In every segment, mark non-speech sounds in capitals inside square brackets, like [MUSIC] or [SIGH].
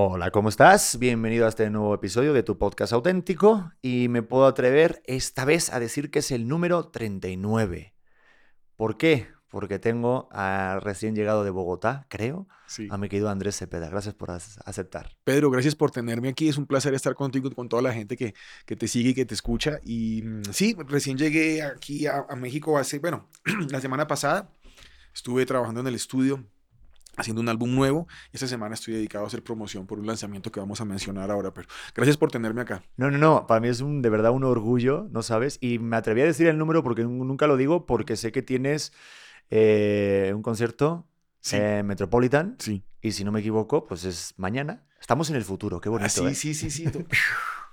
Hola, ¿cómo estás? Bienvenido a este nuevo episodio de tu podcast auténtico y me puedo atrever esta vez a decir que es el número 39. ¿Por qué? Porque tengo al recién llegado de Bogotá, creo, Sí. a mi querido Andrés Cepeda. Gracias por ac- aceptar. Pedro, gracias por tenerme aquí. Es un placer estar contigo y con toda la gente que, que te sigue y que te escucha. Y mm, sí, recién llegué aquí a, a México hace, bueno, [CLEARS THROAT] la semana pasada. Estuve trabajando en el estudio haciendo un álbum nuevo. Esta semana estoy dedicado a hacer promoción por un lanzamiento que vamos a mencionar ahora. Pero gracias por tenerme acá. No, no, no, para mí es un, de verdad un orgullo, ¿no sabes? Y me atreví a decir el número porque nu- nunca lo digo, porque sé que tienes eh, un concierto Sí. en Metropolitan Sí. y si no me equivoco, pues es mañana. Estamos en el futuro, qué bonito. Ah, sí, ¿eh? sí, sí, sí. [LAUGHS]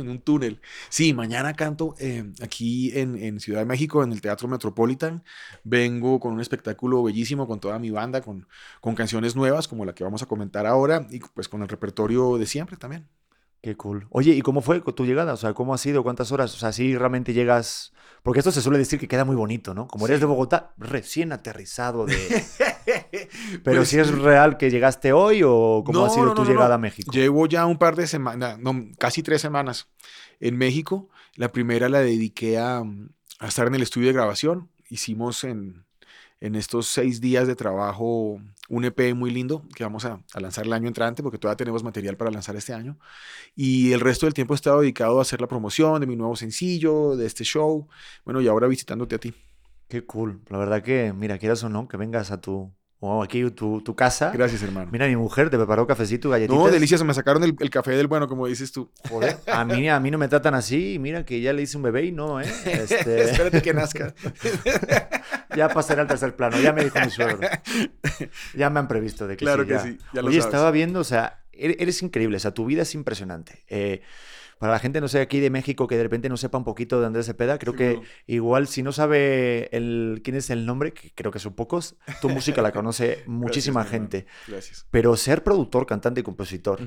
en un túnel. Sí, mañana canto eh, aquí en, en Ciudad de México, en el Teatro Metropolitan. Vengo con un espectáculo bellísimo con toda mi banda, con, con canciones nuevas como la que vamos a comentar ahora y pues con el repertorio de siempre también. Qué cool. Oye, ¿y cómo fue tu llegada? O sea, ¿cómo ha sido? ¿Cuántas horas? O sea, si realmente llegas. Porque esto se suele decir que queda muy bonito, ¿no? Como eres de Bogotá, recién aterrizado de. [LAUGHS] Pero Pues, si es real que llegaste hoy o cómo ha sido no, tu no, llegada a México. Llevo ya un par de semanas, no, casi tres semanas en México. La primera la dediqué a, a estar en el estudio de grabación. Hicimos en, en estos seis días de trabajo un EP muy lindo que vamos a, lanzar el año entrante porque todavía tenemos material para lanzar este año. Y el resto del tiempo he estado dedicado a hacer la promoción de mi nuevo sencillo, de este show. Bueno, y ahora visitándote a ti. Qué cool. La verdad que, mira, quieras o no, que vengas a tu. O aquí tu, tu casa. Gracias, hermano. Mira, mi mujer te preparó cafecito, galletitas. No, delicias, me sacaron el, el café del bueno, como dices tú. Joder, a mí, a mí no me tratan así. Mira que ya le hice un bebé y no, ¿eh? [LAUGHS] Este, Espérate que nazca. [LAUGHS] ya pasaré al tercer plano. Ya me dijo mi suegro. Ya me han previsto de que Claro sí. que ya. sí, ya lo Oye, sabes. estaba viendo, o sea, ere- eres increíble. O sea, tu vida es impresionante. Eh, para la gente, no sé, aquí de México, que de repente no sepa un poquito de Andrés Cepeda, creo que igual si no sabe el, quién es el nombre, que creo que son pocos, tu [LAUGHS] música la conoce muchísima Gracias, gente. Gracias. Pero ser productor, cantante y compositor,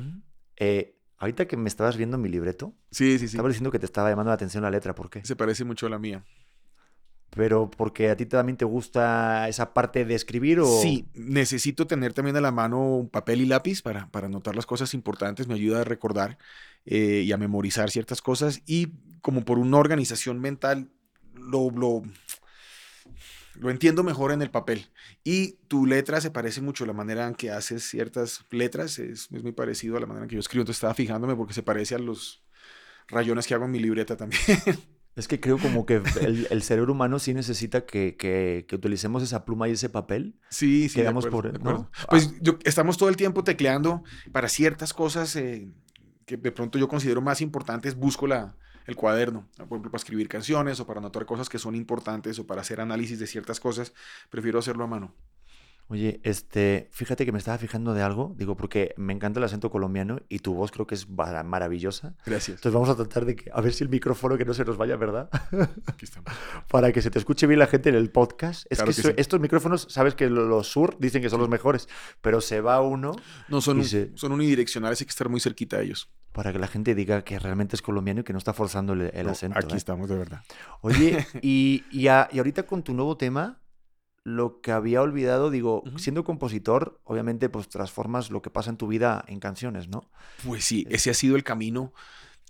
eh, ahorita que me estabas viendo mi libreto, Sí, sí, sí. estaba diciendo que te estaba llamando la atención la letra, ¿por qué? Se parece mucho a la mía. Pero porque a ti también te gusta esa parte de escribir o... Sí, necesito tener también a la mano un papel y lápiz para, para anotar las cosas importantes. Me ayuda a recordar eh, y a memorizar ciertas cosas. Y como por una organización mental, lo, lo, lo entiendo mejor en el papel. Y tu letra se parece mucho, la manera en que haces ciertas letras es, es muy parecido a la manera en que yo escribo. Entonces estaba fijándome porque se parece a los rayones que hago en mi libreta también. [LAUGHS] Es que creo como que el, el cerebro humano sí necesita que, que- que utilicemos esa pluma y ese papel. Sí, sí. Quedamos acuerdo, por- de acuerdo. ¿no? Ah. Pues yo- estamos todo el tiempo tecleando para ciertas cosas eh, que de pronto yo considero más importantes, busco la, el cuaderno, por ejemplo, para escribir canciones o para anotar cosas que son importantes o para hacer análisis de ciertas cosas, prefiero hacerlo a mano. Oye, este, fíjate que me estaba fijando de algo, digo, porque me encanta el acento colombiano y tu voz creo que es mara- maravillosa. Gracias. Entonces vamos a tratar de que, a ver si el micrófono que no se nos vaya, ¿verdad? [LAUGHS] Aquí estamos. [LAUGHS] Para que se te escuche bien la gente en el podcast. Es Claro que, sí. estos micrófonos, sabes que lo- los sur dicen que son los mejores, pero se va uno No, son, Y un- se- son unidireccionales, hay que estar muy cerquita de ellos. para que la gente diga que realmente es colombiano y que no está forzando el, el No, acento. aquí ¿eh? estamos, de verdad. Oye, [LAUGHS] y, y, a- y ahorita con tu nuevo tema, lo que había olvidado, digo, siendo compositor, obviamente pues transformas lo que pasa en tu vida en canciones, ¿no? Pues sí, ese ha sido el camino.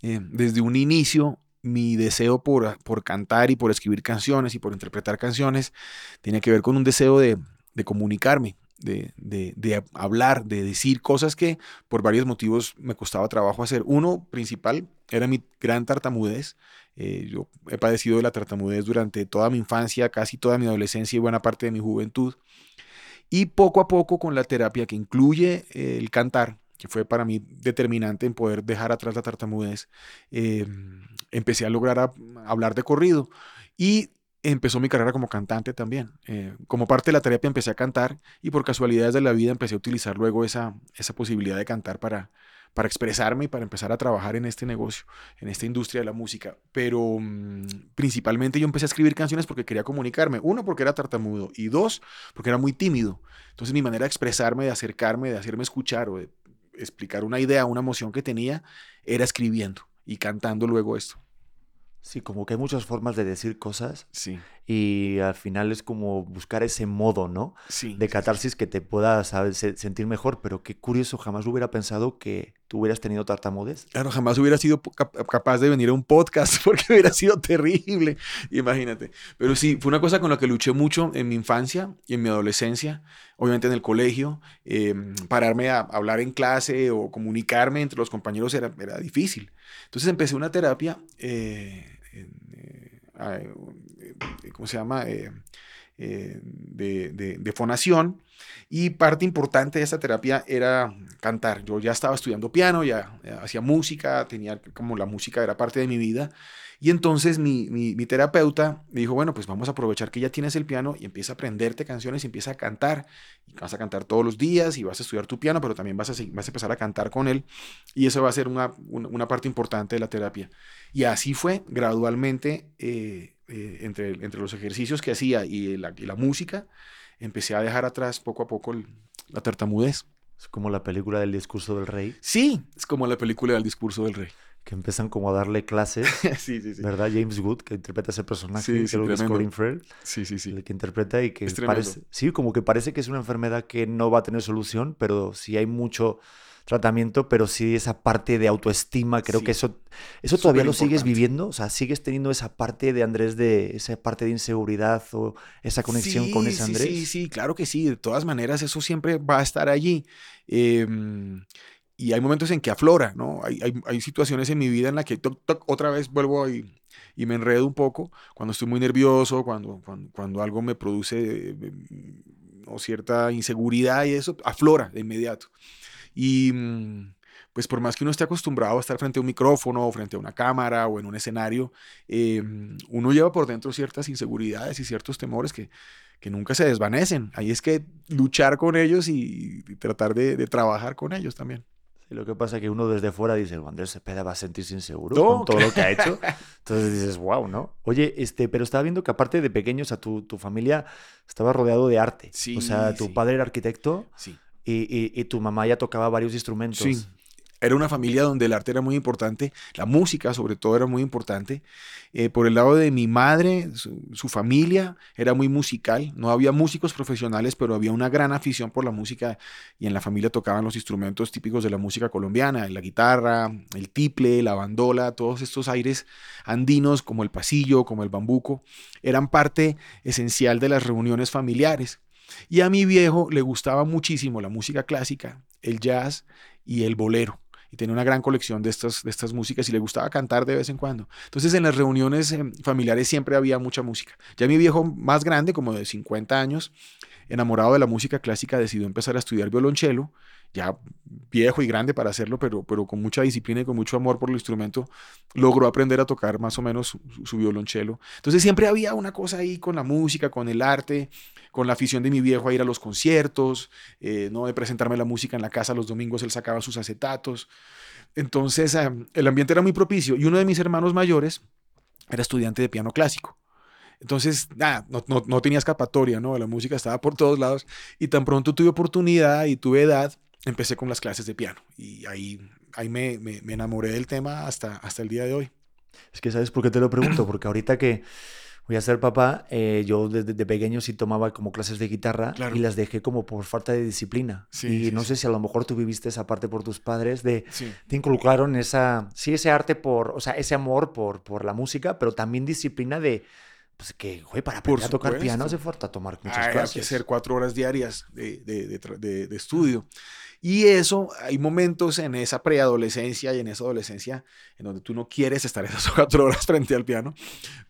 eh, desde un inicio, mi deseo por, por cantar y por escribir canciones y por interpretar canciones tenía que ver con un deseo de, de comunicarme, de, de- hablar, de decir cosas que por varios motivos me costaba trabajo hacer. Uno principal era mi gran tartamudez. Eh, yo he padecido de la tartamudez durante toda mi infancia, casi toda mi adolescencia y buena parte de mi juventud. Y poco a poco con la terapia que incluye el cantar, que fue para mí determinante en poder dejar atrás la tartamudez, eh, empecé a lograr hablar de corrido y empezó mi carrera como cantante también. Eh, como parte de la terapia empecé a cantar y por casualidades de la vida empecé a utilizar luego esa, esa posibilidad de cantar para, para expresarme y para empezar a trabajar en este negocio, en esta industria de la música. Pero mm, principalmente yo empecé a escribir canciones porque quería comunicarme. Uno, porque era tartamudo y dos, porque era muy tímido. Entonces mi manera de expresarme, de acercarme, de hacerme escuchar o de explicar una idea, una emoción que tenía, era escribiendo y cantando luego esto. Sí, como que hay muchas formas de decir cosas Sí. y al final es como buscar ese modo, ¿no? Sí. De catarsis que te pueda ¿sabes? se- sentir mejor, pero qué curioso, jamás hubiera pensado que tú hubieras tenido tartamudez. Claro, jamás hubiera sido capaz de venir a un podcast [LAUGHS] porque hubiera sido terrible, imagínate. Pero sí, fue una cosa con la que luché mucho en mi infancia y en mi adolescencia, obviamente en el colegio. eh, pararme a hablar en clase o comunicarme entre los compañeros era, era difícil. Entonces empecé una terapia, eh, ¿cómo se llama? Eh, eh, de, de- de fonación. Y parte importante de esta terapia era cantar. Yo ya estaba estudiando piano, ya, ya hacía música, tenía como la música era parte de mi vida. Y entonces mi, mi- mi terapeuta me dijo, bueno, pues vamos a aprovechar que ya tienes el piano y empieza a aprenderte canciones y empieza a cantar. Y vas a cantar todos los días y vas a estudiar tu piano, pero también vas a, vas a empezar a cantar con él. Y eso va a ser una, una- una parte importante de la terapia. Y así fue, gradualmente, eh, eh, entre, entre los ejercicios que hacía y la, y la música, empecé a dejar atrás poco a poco el- la tartamudez. Es como la película del discurso del rey, Sí, es como la película del discurso del rey. Que empiezan como a darle clases, [LAUGHS] sí, sí, sí. ¿verdad? James Wood, que interpreta ese personaje, Sí, sí, creo que es. Colin Farrell, Sí, sí, sí. el que interpreta y que parece, sí, como que parece que es una enfermedad que no va a tener solución, pero sí hay mucho tratamiento, pero sí esa parte de autoestima, creo que eso, eso todavía lo sigues viviendo, o sea, sigues teniendo esa parte de Andrés, de esa parte de inseguridad o esa conexión con ese Andrés. Sí, sí, claro que sí. De todas maneras, eso siempre va a estar allí. Em, y hay momentos en que aflora, ¿no? Hay, hay, hay situaciones en mi vida en las que toc, otra vez vuelvo y, y me enredo un poco cuando estoy muy nervioso, cuando, cuando, cuando algo me produce eh, o cierta inseguridad y eso aflora de inmediato. Y mm, pues por más que uno esté acostumbrado a estar frente a un micrófono o frente a una cámara o en un escenario, eh, uno lleva por dentro ciertas inseguridades y ciertos temores que, que nunca se desvanecen. Ahí es que luchar con ellos y, tratar de trabajar con ellos también. Sí, lo que pasa es que uno desde fuera dice, "Bueno, Andrés Cepeda va a sentirse inseguro No, con todo lo que ha hecho. [LAUGHS] Entonces dices, wow, ¿no? Oye, este, pero estaba viendo que aparte de pequeños, a tu, tu familia estaba rodeado de arte. Sí, o sea, tu sí. padre era arquitecto Sí. y, y- y tu mamá ya tocaba varios instrumentos. Sí. Era una familia donde el arte era muy importante, la música sobre todo era muy importante. Eh, por el lado de mi madre, su, su familia era muy musical, no había músicos profesionales, pero había una gran afición por la música y en la familia tocaban los instrumentos típicos de la música colombiana, la guitarra, el tiple, la bandola, todos estos aires andinos como el pasillo, como el bambuco, eran parte esencial de las reuniones familiares. Y a mi viejo le gustaba muchísimo la música clásica, el jazz y el bolero. Y tenía una gran colección de estas, de estas músicas y le gustaba cantar de vez en cuando. Entonces en las reuniones eh, familiares siempre había mucha música. Ya mi viejo más grande, como de 50 años, enamorado de la música clásica, decidió empezar a estudiar violonchelo, ya viejo y grande para hacerlo, pero, pero con mucha disciplina y con mucho amor por el instrumento, logró aprender a tocar más o menos su, su violonchelo. Entonces siempre había una cosa ahí con la música, con el arte, con la afición de mi viejo a ir a los conciertos, eh, no de presentarme la música en la casa los domingos, él sacaba sus acetatos. Entonces eh, el ambiente era muy propicio y uno de mis hermanos mayores era estudiante de piano clásico. Entonces, nada, no, no, no, tenía escapatoria, ¿no? La música estaba por todos lados y tan pronto tuve oportunidad y tuve edad, empecé con las clases de piano y ahí, ahí me, me, me enamoré del tema hasta, hasta el día de hoy. Es que, ¿sabes por qué te lo pregunto? [CLEARS THROAT] Porque ahorita que voy a ser papá, eh, yo desde de pequeño sí tomaba como clases de guitarra Claro. y las dejé como por falta de disciplina. Sí, y sí, no sí. sé si a lo mejor tú viviste esa parte por tus padres de Sí. te inculcaron esa, sí, ese arte por, o sea, ese amor por, por la música, pero también disciplina de, pues que, güey, para aprender a tocar piano hace falta tomar muchas Ay, hay clases. que hacer cuatro horas diarias de, de, de tra- de- de estudio. Y eso, hay momentos en esa preadolescencia y en esa adolescencia en donde tú no quieres estar [LAUGHS] esas cuatro horas frente al piano,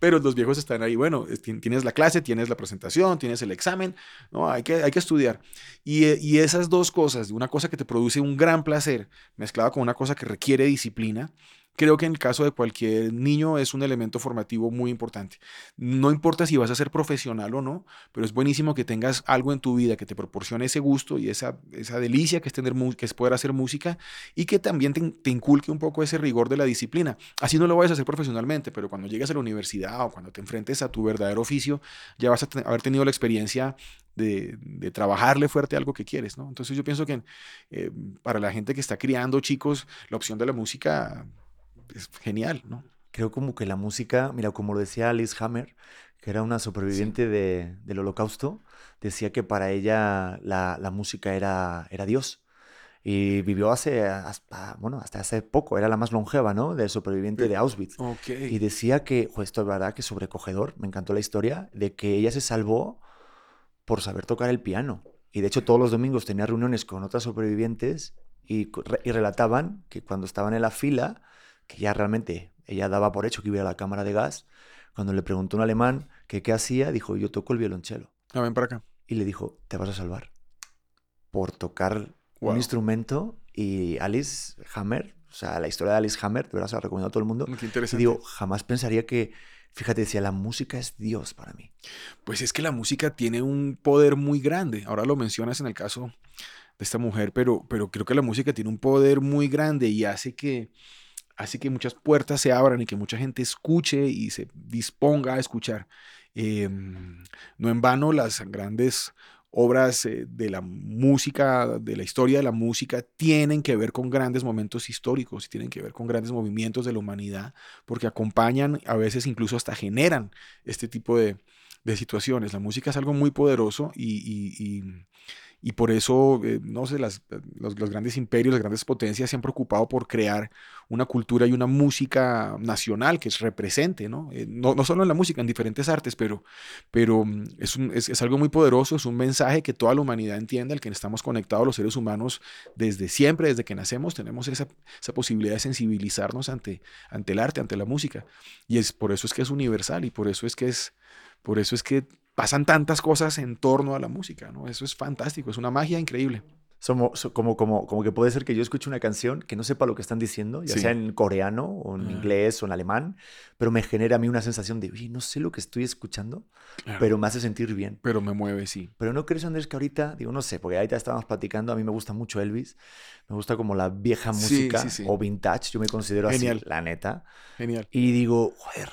pero los viejos están ahí, bueno, es- tien- tienes la clase, tienes la presentación, tienes el examen, no, hay que, hay que estudiar. Y, eh, y esas dos cosas, una cosa que te produce un gran placer, mezclada con una cosa que requiere disciplina, creo que en el caso de cualquier niño es un elemento formativo muy importante. No importa si vas a ser profesional o no, pero es buenísimo que tengas algo en tu vida que te proporcione ese gusto y esa, esa delicia que es, tener, que es poder hacer música y que también te, inculque un poco ese rigor de la disciplina. Así no lo vayas a hacer profesionalmente, pero cuando llegues a la universidad o cuando te enfrentes a tu verdadero oficio, ya vas a haber tenido la experiencia de, de trabajarle fuerte a algo que quieres, ¿no? Entonces yo pienso que eh, para la gente que está criando chicos, la opción de la música es genial, ¿no? creo como que la música, mira, como lo decía Alice Hammer, que era una superviviente de, del holocausto, decía que para ella la, la música era, era Dios. Y vivió hace, hasta, bueno, hasta hace poco, era la más longeva, ¿no? De superviviente de Auschwitz. Y decía que, pues esto es verdad que sobrecogedor, me encantó la historia, de que ella se salvó por saber tocar el piano. Y de hecho todos los domingos tenía reuniones con otras supervivientes y, y relataban que cuando estaban en la fila, que ya realmente ella daba por hecho que iba a la cámara de gas, cuando le preguntó un alemán que qué hacía, dijo, yo toco el violonchelo. Ah, ven para acá. Y le dijo, te vas a salvar por tocar un instrumento y Alice Hammer, o sea, la historia de Alice Hammer, de verdad se la recomiendo a todo el mundo. Qué interesante. Y digo, jamás pensaría que, fíjate, decía, la música es Dios para mí. Pues es que la música tiene un poder muy grande. Ahora lo mencionas en el caso de esta mujer, pero, pero creo que la música tiene un poder muy grande y hace que, hace que muchas puertas se abran y que mucha gente escuche y se disponga a escuchar. Em, no en vano las grandes obras eh, de la música, de la historia de la música, tienen que ver con grandes momentos históricos y tienen que ver con grandes movimientos de la humanidad, porque acompañan, a veces incluso hasta generan este tipo de, situaciones. La música es algo muy poderoso y por eso, eh, no sé, las, los, grandes imperios, las grandes potencias se han preocupado por crear una cultura y una música nacional que represente, ¿no? Eh, no, no, solo en la música, en diferentes artes, pero, pero mm, es, un, es, es, algo muy poderoso, es un mensaje que toda la humanidad entiende, al que estamos conectados los seres humanos desde siempre, desde que nacemos, tenemos esa, esa posibilidad de sensibilizarnos ante, ante el arte, ante la música. Y es por eso es que es universal y por eso es que es, por eso es que pasan tantas cosas en torno a la música, ¿no? Eso es fantástico, es una magia increíble. Somos, como, como, como que puede ser que yo escuche una canción que no sepa lo que están diciendo, ya sea en coreano o en inglés o en alemán, pero me genera a mí una sensación de, oye, no sé lo que estoy escuchando, pero me hace sentir bien. Pero me mueve, sí. Pero no crees, Andrés, que ahorita, digo, no sé, porque ahorita estábamos platicando, a mí me gusta mucho Elvis, me gusta como la vieja música o vintage, yo me considero así, la neta. Genial. Y digo, joder,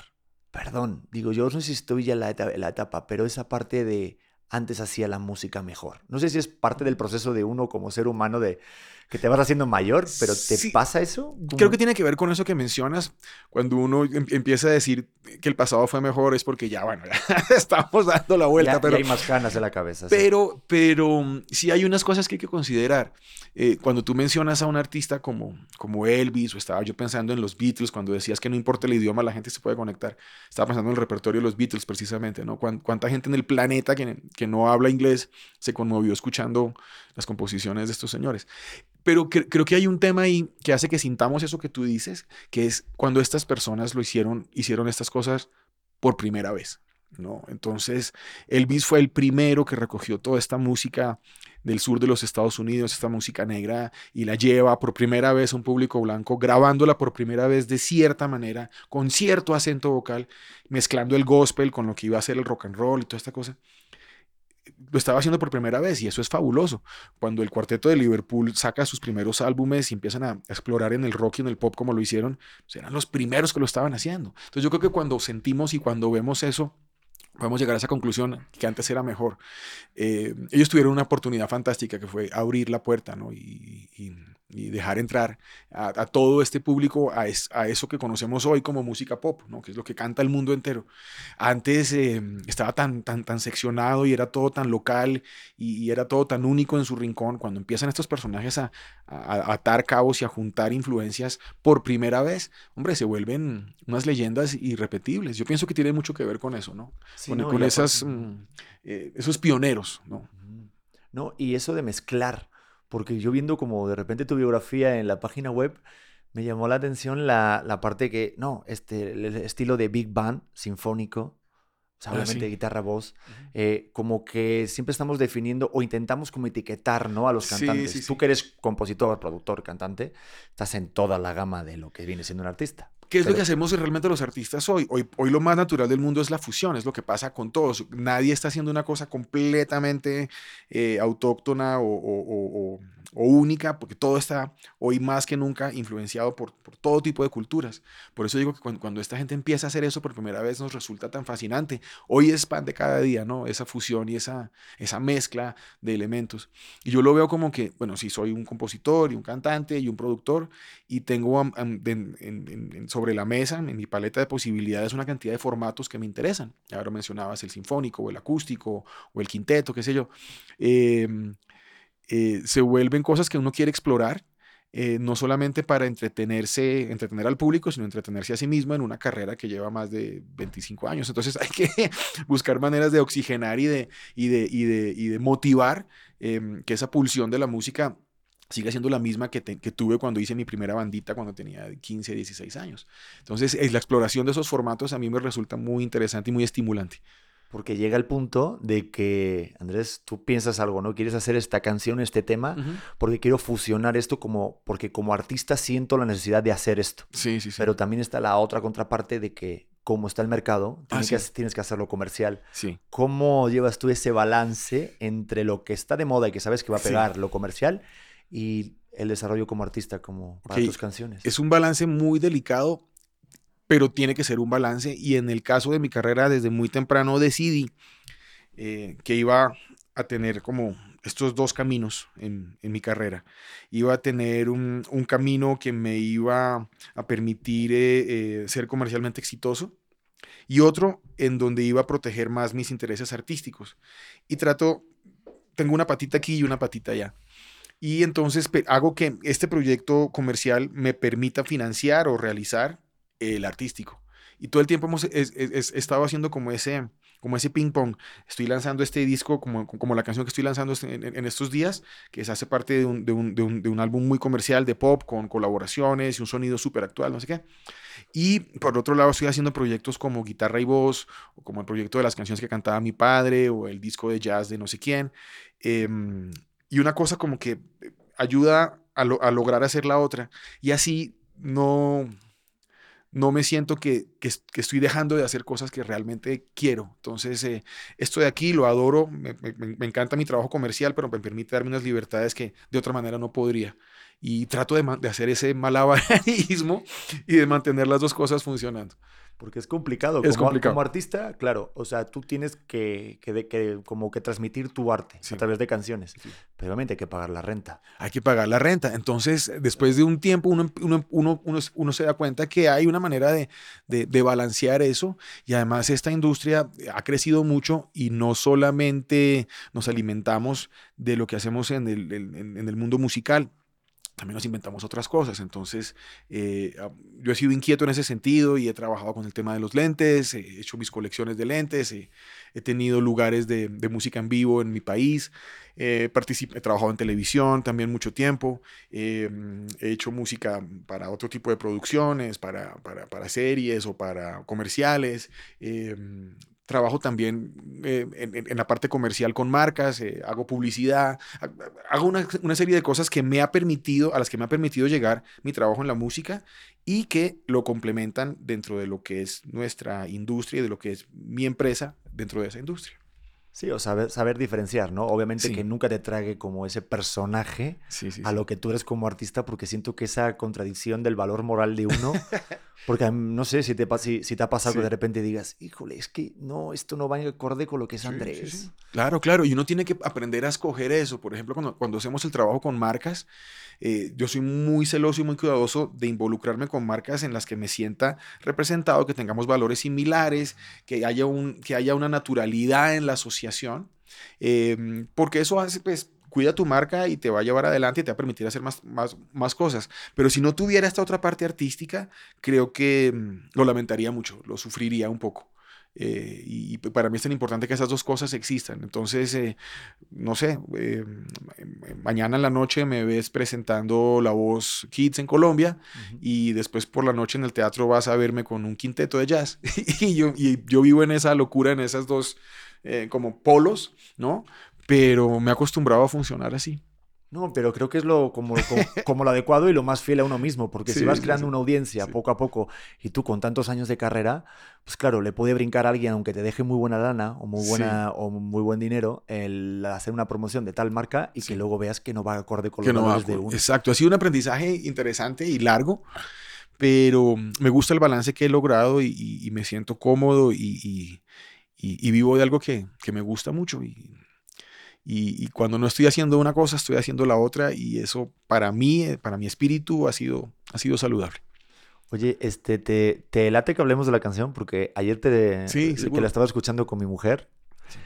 perdón, digo, yo no sé si estoy ya en la, etapa, la etapa, pero esa parte de antes hacía la música mejor. No sé si es parte del proceso de uno como ser humano de que te vas haciendo mayor, pero ¿te pasa eso? Creo que tiene que ver con eso que mencionas. Cuando uno em, empieza a decir que el pasado fue mejor es porque ya, bueno, ya [LAUGHS] estamos dando la vuelta. pero hay más ganas en la cabeza. Pero, pero mm, sí hay unas cosas que hay que considerar. Eh, cuando tú mencionas a un artista como, como Elvis, o estaba yo pensando en los Beatles, cuando decías que no importa el idioma, la gente se puede conectar. Estaba pensando en el repertorio de los Beatles precisamente, ¿no? ¿Cuánta gente en el planeta que, que no habla inglés se conmovió escuchando las composiciones de estos señores? Pero creo que hay un tema ahí que hace que sintamos eso que tú dices, que es cuando estas personas lo hicieron, hicieron estas cosas por primera vez. ¿no? Entonces, Elvis fue el primero que recogió toda esta música del sur de los Estados Unidos, esta música negra, y la lleva por primera vez a un público blanco, grabándola por primera vez de cierta manera, con cierto acento vocal, mezclando el gospel con lo que iba a ser el rock and roll y toda esta cosa lo estaba haciendo por primera vez y eso es fabuloso. Cuando el cuarteto de Liverpool saca sus primeros álbumes y empiezan a explorar en el rock y en el pop como lo hicieron, pues eran los primeros que lo estaban haciendo. Entonces yo creo que cuando sentimos y cuando vemos eso, podemos llegar a esa conclusión que antes era mejor. Eh, ellos tuvieron una oportunidad fantástica que fue abrir la puerta ¿no? y, dejar entrar a, todo este público a, a, eso que conocemos hoy como música pop, ¿no? que es lo que canta el mundo entero. Antes eh, estaba tan, tan, tan seccionado y era todo tan local y, era todo tan único en su rincón. Cuando empiezan estos personajes a, a, atar cabos y a juntar influencias por primera vez, hombre, se vuelven unas leyendas irrepetibles. Yo pienso que tiene mucho que ver con eso, ¿no? con, esas, mm, eh, esos pioneros, ¿no? No, y eso de mezclar porque yo viendo como de repente tu biografía en la página web, me llamó la atención la, la parte que, no, este, el estilo de big band sinfónico, o sea, ah, obviamente guitarra, voz, eh, como que siempre estamos definiendo o intentamos como etiquetar, ¿no? A los cantantes. Tú que eres compositor, productor, cantante, estás en toda la gama de lo que viene siendo un artista. ¿Qué es lo que hacemos realmente los artistas hoy? hoy? Hoy lo más natural del mundo es la fusión, es lo que pasa con todos. Nadie está haciendo una cosa completamente eh, autóctona o, única, porque todo está hoy más que nunca influenciado por, todo tipo de culturas. Por eso digo que cuando, esta gente empieza a hacer eso por primera vez nos resulta tan fascinante. Hoy es pan de cada día, ¿no? Esa fusión y esa, esa mezcla de elementos. Y yo lo veo como que, bueno, si soy un compositor y un cantante y un productor y tengo en, sobre la mesa, en mi paleta de posibilidades, una cantidad de formatos que me interesan. Ahora mencionabas el sinfónico o el acústico o el quinteto, qué sé yo. Em, eh, se vuelven cosas que uno quiere explorar eh, no solamente para entretenerse, entretener al público, sino entretenerse a sí mismo en una carrera que lleva más de 25 años. Entonces [LAUGHS] hay que buscar maneras de oxigenar y de, y de, y de, y de motivar em, que esa pulsión de la música siga siendo la misma que, que, tuve cuando hice mi primera bandita cuando tenía 15, 16 años. Entonces, la exploración de esos formatos a mí me resulta muy interesante y muy estimulante. Porque llega el punto de que, Andrés, tú piensas algo, ¿no? Quieres hacer esta canción, este tema, porque quiero fusionar esto como, porque como artista siento la necesidad de hacer esto. Sí, sí, sí. Pero también está la otra contraparte de que, como está el mercado, ah, tienes, que, tienes que hacerlo comercial. Sí. ¿Cómo llevas tú ese balance entre lo que está de moda y que sabes que va a pegar, lo comercial, y el desarrollo como artista, como para tus canciones? Es un balance muy delicado pero tiene que ser un balance y en el caso de mi carrera desde muy temprano decidí eh, que iba a tener como estos dos caminos en, mi carrera. Iba a tener un, camino que me iba a permitir eh, eh, ser comercialmente exitoso y otro en donde iba a proteger más mis intereses artísticos. Y trato, tengo una patita aquí y una patita allá. Y entonces hago que este proyecto comercial me permita financiar o realizar el artístico. Y todo el tiempo hemos estado haciendo como ese, como ese ping pong. Estoy lanzando este disco como, como la canción que estoy lanzando este, en, estos días, que se hace parte de un, de, un, de, un, de un, álbum muy comercial de pop con colaboraciones y un sonido súper actual, no sé qué. Y por otro lado estoy haciendo proyectos como Guitarra y Voz, o como el proyecto de las canciones que cantaba mi padre, o el disco de jazz de no sé quién. Em, y una cosa como que ayuda a, lograr hacer la otra. Y así no no me siento que, estoy dejando de hacer cosas que realmente quiero. Entonces, eh, esto de aquí lo adoro, me, encanta mi trabajo comercial, pero me permite darme unas libertades que de otra manera no podría. Y trato de, de hacer ese malabarismo [LAUGHS] y de mantener las dos cosas funcionando. Porque es complicado. Es como, complicado. Como artista, claro, o sea, tú tienes que, que, como que transmitir tu arte a través de canciones. Pero obviamente hay que pagar la renta. Hay que pagar la renta. Entonces, después de un tiempo, uno, uno, uno, uno se da cuenta que hay una manera de, de, de, balancear eso. Y además esta industria ha crecido mucho y no solamente nos alimentamos de lo que hacemos en el, en, en el mundo musical también nos inventamos otras cosas. Entonces, eh, ah, yo he sido inquieto en ese sentido y he trabajado con el tema de los lentes, he hecho mis colecciones de lentes, he tenido lugares de, música en vivo en mi país, he trabajado en televisión también mucho tiempo, eh, he hecho música para otro tipo de producciones, para, para, para series o para comerciales. Trabajo también eh, en, la parte comercial con marcas, eh, hago publicidad, hago una, serie de cosas que me ha permitido, a las que me ha permitido llegar mi trabajo en la música y que lo complementan dentro de lo que es nuestra industria y de lo que es mi empresa dentro de esa industria. Sí, o saber, saber diferenciar, ¿no? Obviamente que nunca te trague como ese personaje a lo que tú eres como artista, porque siento que esa contradicción del valor moral de uno, [LAUGHS] porque no sé si te, si, si te ha pasado que de repente digas, híjole, es que no, esto no va en acorde con lo que es Andrés. Claro, claro, y uno tiene que aprender a escoger eso. Por ejemplo, cuando, cuando hacemos el trabajo con marcas, eh, yo soy muy celoso y muy cuidadoso de involucrarme con marcas en las que me sienta representado, que tengamos valores similares, que haya, un, que haya una naturalidad en la asociación, em, porque eso hace, pues, cuida tu marca y te va a llevar adelante y te va a permitir hacer más, más, más cosas. Pero si no tuviera esta otra parte artística, creo que mm, lo lamentaría mucho, lo sufriría un poco. Eh, y, para mí es tan importante que esas dos cosas existan. Entonces, eh, no sé, eh, mañana en la noche me ves presentando La Voz Kids en Colombia y después por la noche en el teatro vas a verme con un quinteto de jazz. [LAUGHS] y, yo, y yo vivo en esa locura, en esas dos como polos, ¿no? Pero me he acostumbrado a funcionar así. No, pero creo que es lo como, como, [LAUGHS] lo adecuado y lo más fiel a uno mismo, porque si vas creando una audiencia poco a poco y tú con tantos años de carrera, pues claro, le puede brincar a alguien aunque te deje muy buena lana o muy buena o muy buen dinero el hacer una promoción de tal marca y que luego veas que no va acorde con los valores de uno. Exacto, ha sido un aprendizaje interesante y largo, pero me gusta el balance que he logrado y, me siento cómodo y, y, vivo de algo que, que me gusta mucho y y, cuando no estoy haciendo una cosa, estoy haciendo la otra y eso para mí, eh, para mi espíritu, ha sido, ha sido saludable. Oye, este, te, te late que hablemos de la canción porque ayer te, Sí, que la estaba escuchando con mi mujer. Sí.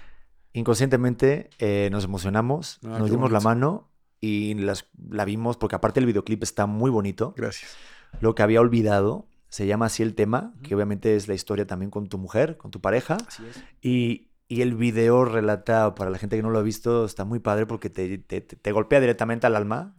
Inconscientemente eh, nos emocionamos, Ah, nos dimos la mano y las, la vimos porque aparte el videoclip está muy bonito. Gracias. Lo que había olvidado se llama así el tema, que obviamente es la historia también con tu mujer, con tu pareja. Así es. Y, y el video relata, para la gente que no lo ha visto, está muy padre porque te, te, te- golpea directamente al alma.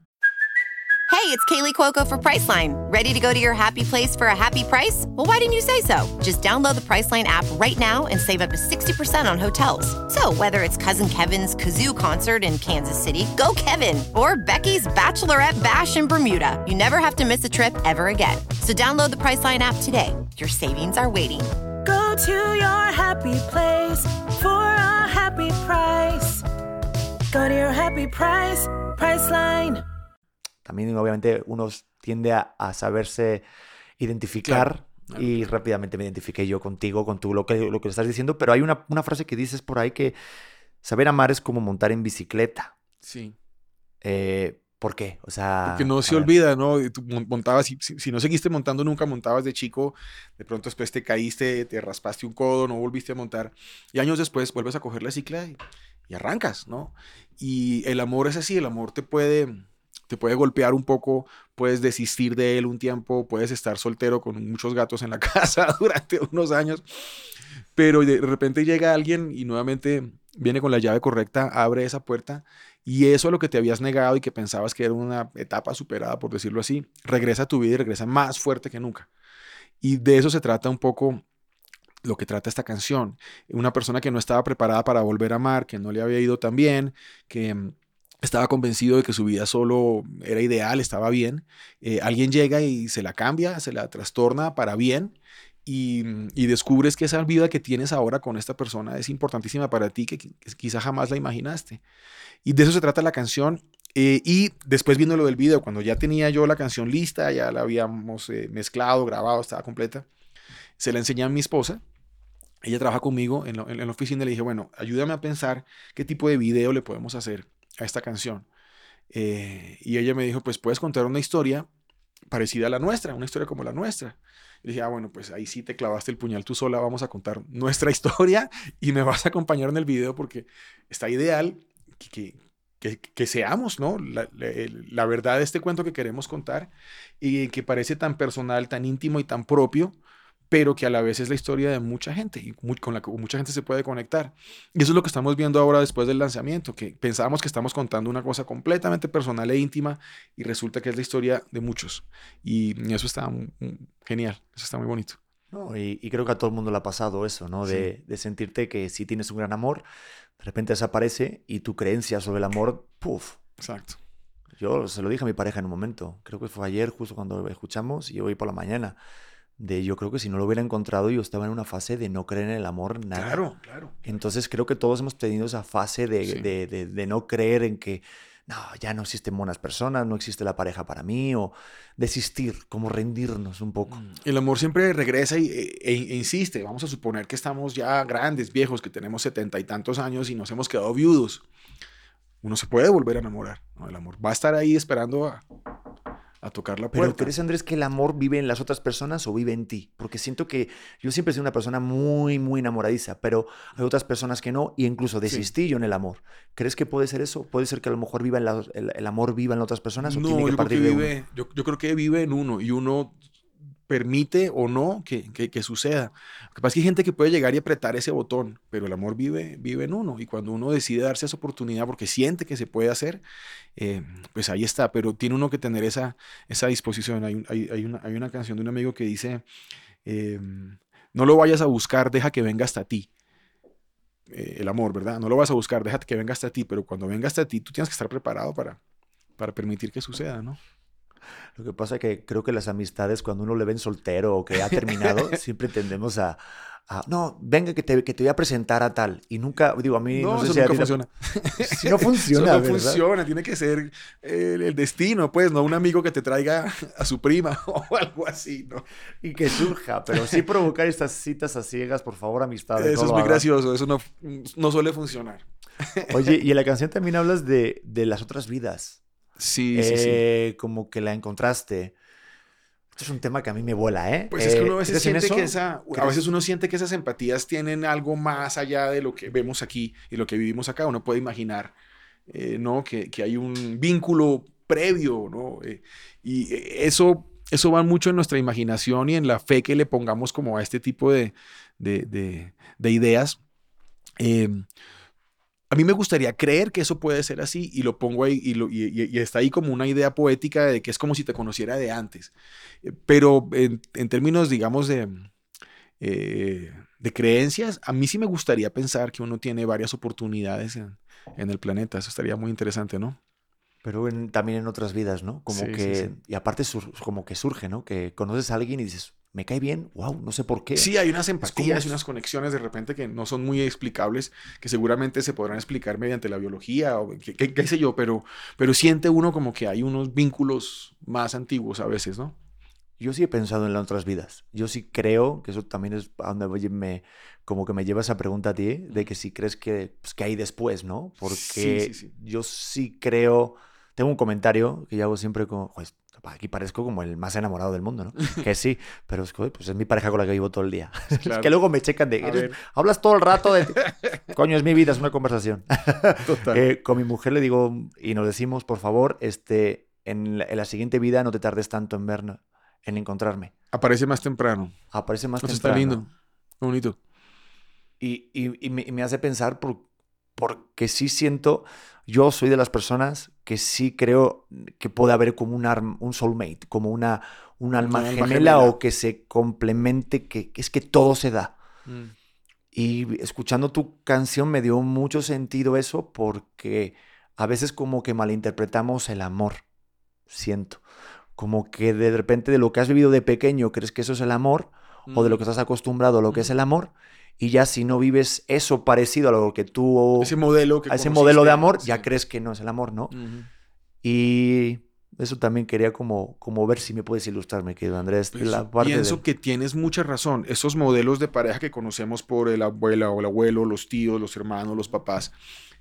Hey, it's Kaylee Cuoco for Priceline. Ready to go to your happy place for a happy price? Well, why didn't you say so? Just download the Priceline app right now and save up to 60% on hotels. So, whether it's Cousin Kevin's Kazoo concert in Kansas City, go Kevin, or Becky's Bachelorette Bash in Bermuda, you never have to miss a trip ever again. So, download the Priceline app today. Your savings are waiting. Go to your happy place for a happy price. Go to your happy price, Priceline. También obviamente uno tiende a, a saberse identificar Claro, y rápidamente me identifiqué yo contigo, con tu, lo, que, lo que estás diciendo, pero hay una, una frase que dices por ahí que saber amar es como montar en bicicleta. Sí. Eh, ¿Por qué? O sea... Porque no se ver. olvida, ¿no? Tú mon- montabas, si no seguiste montando nunca, montabas de chico, de pronto después te caíste, te raspaste un codo, no volviste a montar, y años después vuelves a coger la cicla y, y arrancas, ¿no? Y el amor es así, el amor te puede, te puede golpear un poco, puedes desistir de él un tiempo, puedes estar soltero con muchos gatos en la [LAUGHS] casa durante unos años, pero de repente llega alguien y nuevamente viene con la llave correcta, abre esa puerta y eso a lo que te habías negado y que pensabas que era una etapa superada, por decirlo así, regresa a tu vida y regresa más fuerte que nunca. Y de eso se trata un poco lo que trata esta canción. Una persona que no estaba preparada para volver a amar, que no le había ido tan bien, que mm, estaba convencido de que su vida solo era ideal, estaba bien. Eh, alguien llega y se la cambia, se la trastorna para bien. Y, mm, y descubres que esa vida que tienes ahora con esta persona es importantísima para ti, que, qui- quizá jamás la imaginaste. Y de eso se trata la canción. Eh, y después viendo lo del video, cuando ya tenía yo la canción lista, ya la habíamos eh, mezclado, grabado, estaba completa, se la enseñé a mi esposa. Ella trabaja conmigo en, lo- en la oficina y le dije, bueno, ayúdame a pensar qué tipo de video le podemos hacer a esta canción. Eh, y ella me dijo, pues puedes contar una historia parecida a la nuestra, una historia como la nuestra. Y dije, ah, bueno, pues ahí sí te clavaste el puñal tú sola, vamos a contar nuestra [LAUGHS] historia y me vas a acompañar en el video porque está ideal que, que, seamos, ¿no? La, verdad de este cuento que queremos contar y que parece tan personal, tan íntimo y tan propio, pero que a la vez es la historia de mucha gente y con la que mucha gente se puede conectar. Y eso es lo que estamos viendo ahora después del lanzamiento, que pensábamos que estamos contando una cosa completamente personal e íntima y resulta que es la historia de muchos. Y eso está genial, eso está muy bonito. No, y, y creo que a todo el mundo le ha pasado eso, ¿no? De, de sentirte que si tienes un gran amor, de repente desaparece y tu creencia sobre el amor, puff. Exacto. Yo se lo dije a mi pareja en un momento, creo que fue ayer justo cuando escuchamos y hoy por la mañana, de yo creo que si no lo hubiera encontrado yo estaba en una fase de no creer en el amor, nada. Claro, claro. Entonces creo que todos hemos tenido esa fase de, Sí. de- de- de no creer en que no, ya no existen buenas personas, no existe la pareja para mí, o desistir, como rendirnos un poco. El amor siempre regresa y, e, e- e insiste. Vamos a suponer que estamos ya grandes, viejos, que tenemos setenta y tantos años y nos hemos quedado viudos. Uno se puede volver a enamorar. ¿no? El amor va a estar ahí esperando a, a tocar la Pero. ¿crees, Andrés, que el amor vive en las otras personas o vive en ti? Porque siento que yo siempre he sido una persona muy, muy enamoradiza, pero hay otras personas que no, y incluso desistí yo en el amor. ¿Crees que puede ser eso? ¿Puede ser que a lo mejor viva en la- el, el amor viva en otras personas o No, tiene que yo creo que, partir de uno? vive, yo, yo creo que vive en uno y uno permite o no que, que- suceda. Lo que pasa es que hay gente que puede llegar y apretar ese botón, pero el amor vive, vive en uno y cuando uno decide darse esa oportunidad porque siente que se puede hacer, eh, pues ahí está, pero tiene uno que tener esa, esa disposición. Hay, hay- hay una, hay una canción de un amigo que dice, eh, no lo vayas a buscar, deja que venga hasta ti. Eh, el amor, ¿verdad? No lo vas a buscar, déjate que venga hasta ti, pero cuando venga hasta ti, tú tienes que estar preparado para, para permitir que suceda, ¿no? Lo que pasa es que creo que las amistades, cuando uno le ven soltero o que ha terminado, [LAUGHS] siempre tendemos a, no, venga que te, que te voy a presentar a tal. Y nunca, digo, a mí no, No, sé eso si nunca funciona. [LAUGHS] Si no funciona, Eso no ¿verdad? funciona, tiene que ser el, el destino, pues, no un amigo que te traiga a su prima [LAUGHS] o algo así, ¿no? Y que surja, pero sí provocar estas citas a ciegas, por favor, amistades. Eso no es muy gracioso, eso no, no suele funcionar. Oye, y en la canción también hablas de, de las otras vidas. Sí, sí, sí. Eh, Como que la encontraste. Esto es un tema que a mí me vuela, ¿eh? Pues es que uno a Eh, veces ¿crees en siente que esa, a veces uno siente que esas empatías tienen algo más allá de lo que vemos aquí y lo que vivimos acá. Uno puede imaginar, eh, ¿no? Que, que hay un vínculo previo, ¿no? Eh, y eh, eso, eso va mucho en nuestra imaginación y en la fe que le pongamos como a este tipo de, de, de- de ideas. Eh, a mí me gustaría creer que eso puede ser así y lo pongo ahí y, lo- y- y- y está ahí como una idea poética de que es como si te conociera de antes. Eh, Pero en, en términos, digamos, de, eh, de creencias, a mí sí me gustaría pensar que uno tiene varias oportunidades en, en el planeta. Eso estaría muy interesante, ¿no? Pero en- también en otras vidas, ¿no? Como Sí, sí, que, sí. y aparte sur- como que surge, ¿no? Que conoces a alguien y dices, me cae bien, wow, no sé por qué. Sí, hay unas empatías y unas conexiones de repente que no son muy explicables, que seguramente se podrán explicar mediante la biología o qué, sé yo, pero, pero siente uno como que hay unos vínculos más antiguos a veces, ¿no? Yo sí he pensado en las otras vidas. Yo sí creo, que eso también es a donde me, como que me lleva esa pregunta a ti, de que si crees que, pues, que hay después, ¿no? Porque Sí, sí, sí. yo sí creo, tengo un comentario que yo hago siempre como, "Joder, aquí parezco como el más enamorado del mundo, ¿no? [LAUGHS] que sí, pero es, que, pues es mi pareja con la que vivo todo el día. [LAUGHS] Es que luego me checan de, A "Eres- ver. hablas todo el rato de... [LAUGHS] Coño, es mi vida, es una conversación. Total. Eh, con mi mujer le digo, y nos decimos, por favor, este, en la, en la siguiente vida no te tardes tanto en vernos, en encontrarme. Aparece más temprano. Aparece más Eso está temprano. lindo. Qué bonito. Y, y- y me, y me hace pensar por, porque sí siento, yo soy de las personas que sí creo que puede haber como un, arm- un soulmate, como una, un alma, gemela, gemela. o que se complemente, que, que es que todo se da. Y escuchando tu canción me dio mucho sentido eso porque a veces como que malinterpretamos el amor, siento. Como que de repente de lo que has vivido de pequeño crees que eso es el amor o de lo que estás acostumbrado a lo que es el amor y ya si no vives eso parecido a lo que tú Ese modelo que a ese modelo de amor sí. ya crees que no es el amor, ¿no? Y eso también quería como, como ver si me puedes ilustrar, mi querido Andrés. Pues, la parte pienso del- que tienes mucha razón. Esos modelos de pareja que conocemos por el abuela o el abuelo, los tíos, los hermanos, los papás,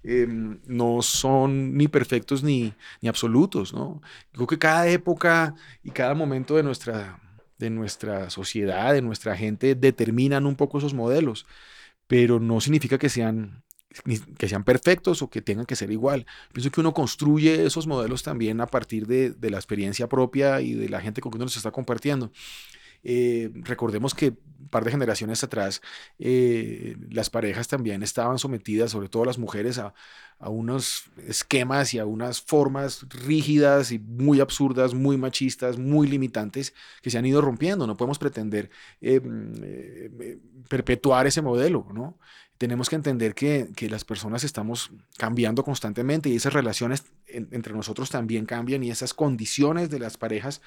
eh, no son ni perfectos ni, ni absolutos, ¿no? Creo que cada época y cada momento de nuestra, de nuestra sociedad, de nuestra gente, determinan un poco esos modelos, pero no significa que sean que sean perfectos o que tengan que ser igual. Pienso que uno construye esos modelos también a partir de, de la experiencia propia y de la gente con que uno los está compartiendo. Eh, recordemos que un par de generaciones atrás eh, las parejas también estaban sometidas, sobre todo las mujeres, a, a unos esquemas y a unas formas rígidas y muy absurdas, muy machistas, muy limitantes que se han ido rompiendo. No podemos pretender eh, eh, eh, perpetuar ese modelo, ¿no? Tenemos que entender que, que las personas estamos cambiando constantemente y esas relaciones en- entre nosotros también cambian y esas condiciones de las parejas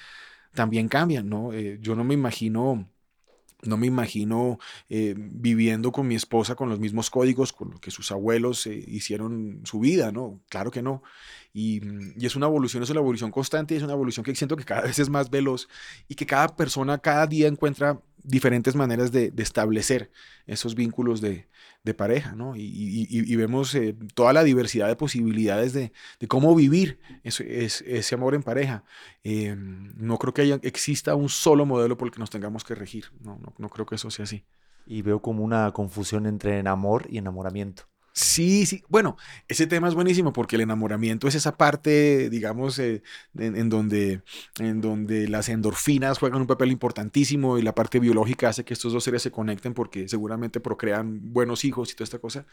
también cambian, ¿no? Eh, yo no me imagino, no me imagino eh, viviendo con mi esposa con los mismos códigos con los que sus abuelos eh, hicieron su vida, ¿no? Claro que no. Y, mm, y es una evolución, es una evolución constante, es una evolución que siento que cada vez es más veloz y que cada persona cada día encuentra diferentes maneras de, de establecer esos vínculos de, de pareja, ¿no? Y, vemos eh, toda la diversidad de posibilidades de, cómo vivir ese, es- ese amor en pareja. Eh, no creo que haya, exista un solo modelo por el que nos tengamos que regir. No, no, creo que eso sea así. Y veo como una confusión entre amor y enamoramiento. Sí, sí. Bueno, ese tema es buenísimo porque el enamoramiento es esa parte, digamos, eh, en, en donde, en donde las endorfinas juegan un papel importantísimo y la parte biológica hace que estos dos seres se conecten porque seguramente procrean buenos hijos y toda esta cosa.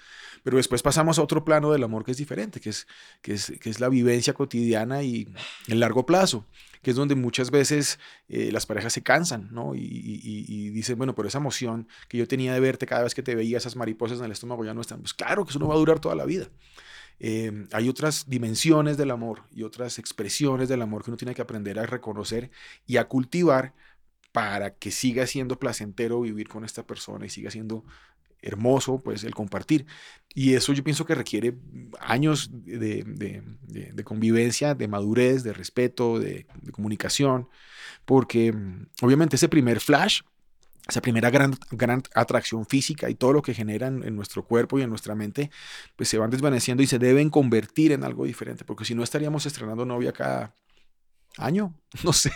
Pero después pasamos a otro plano del amor que es diferente, que es, que es, que es la vivencia cotidiana y el largo plazo, que es donde muchas veces eh, las parejas se cansan, ¿no? Y, dicen, bueno, pero esa emoción que yo tenía de verte cada vez que te veía, esas mariposas en el estómago ya no están. Pues claro que eso no va a durar toda la vida. Eh, hay otras dimensiones del amor y otras expresiones del amor que uno tiene que aprender a reconocer y a cultivar para que siga siendo placentero vivir con esta persona y siga siendo hermoso pues el compartir. Y eso yo pienso que requiere años de, de- convivencia de madurez de respeto de, de comunicación porque mm, obviamente ese primer flash esa primera gran, gran atracción física y todo lo que generan en nuestro cuerpo y en nuestra mente, pues se van desvaneciendo y se deben convertir en algo diferente, porque si no estaríamos estrenando novia cada, año, [LAUGHS] no sé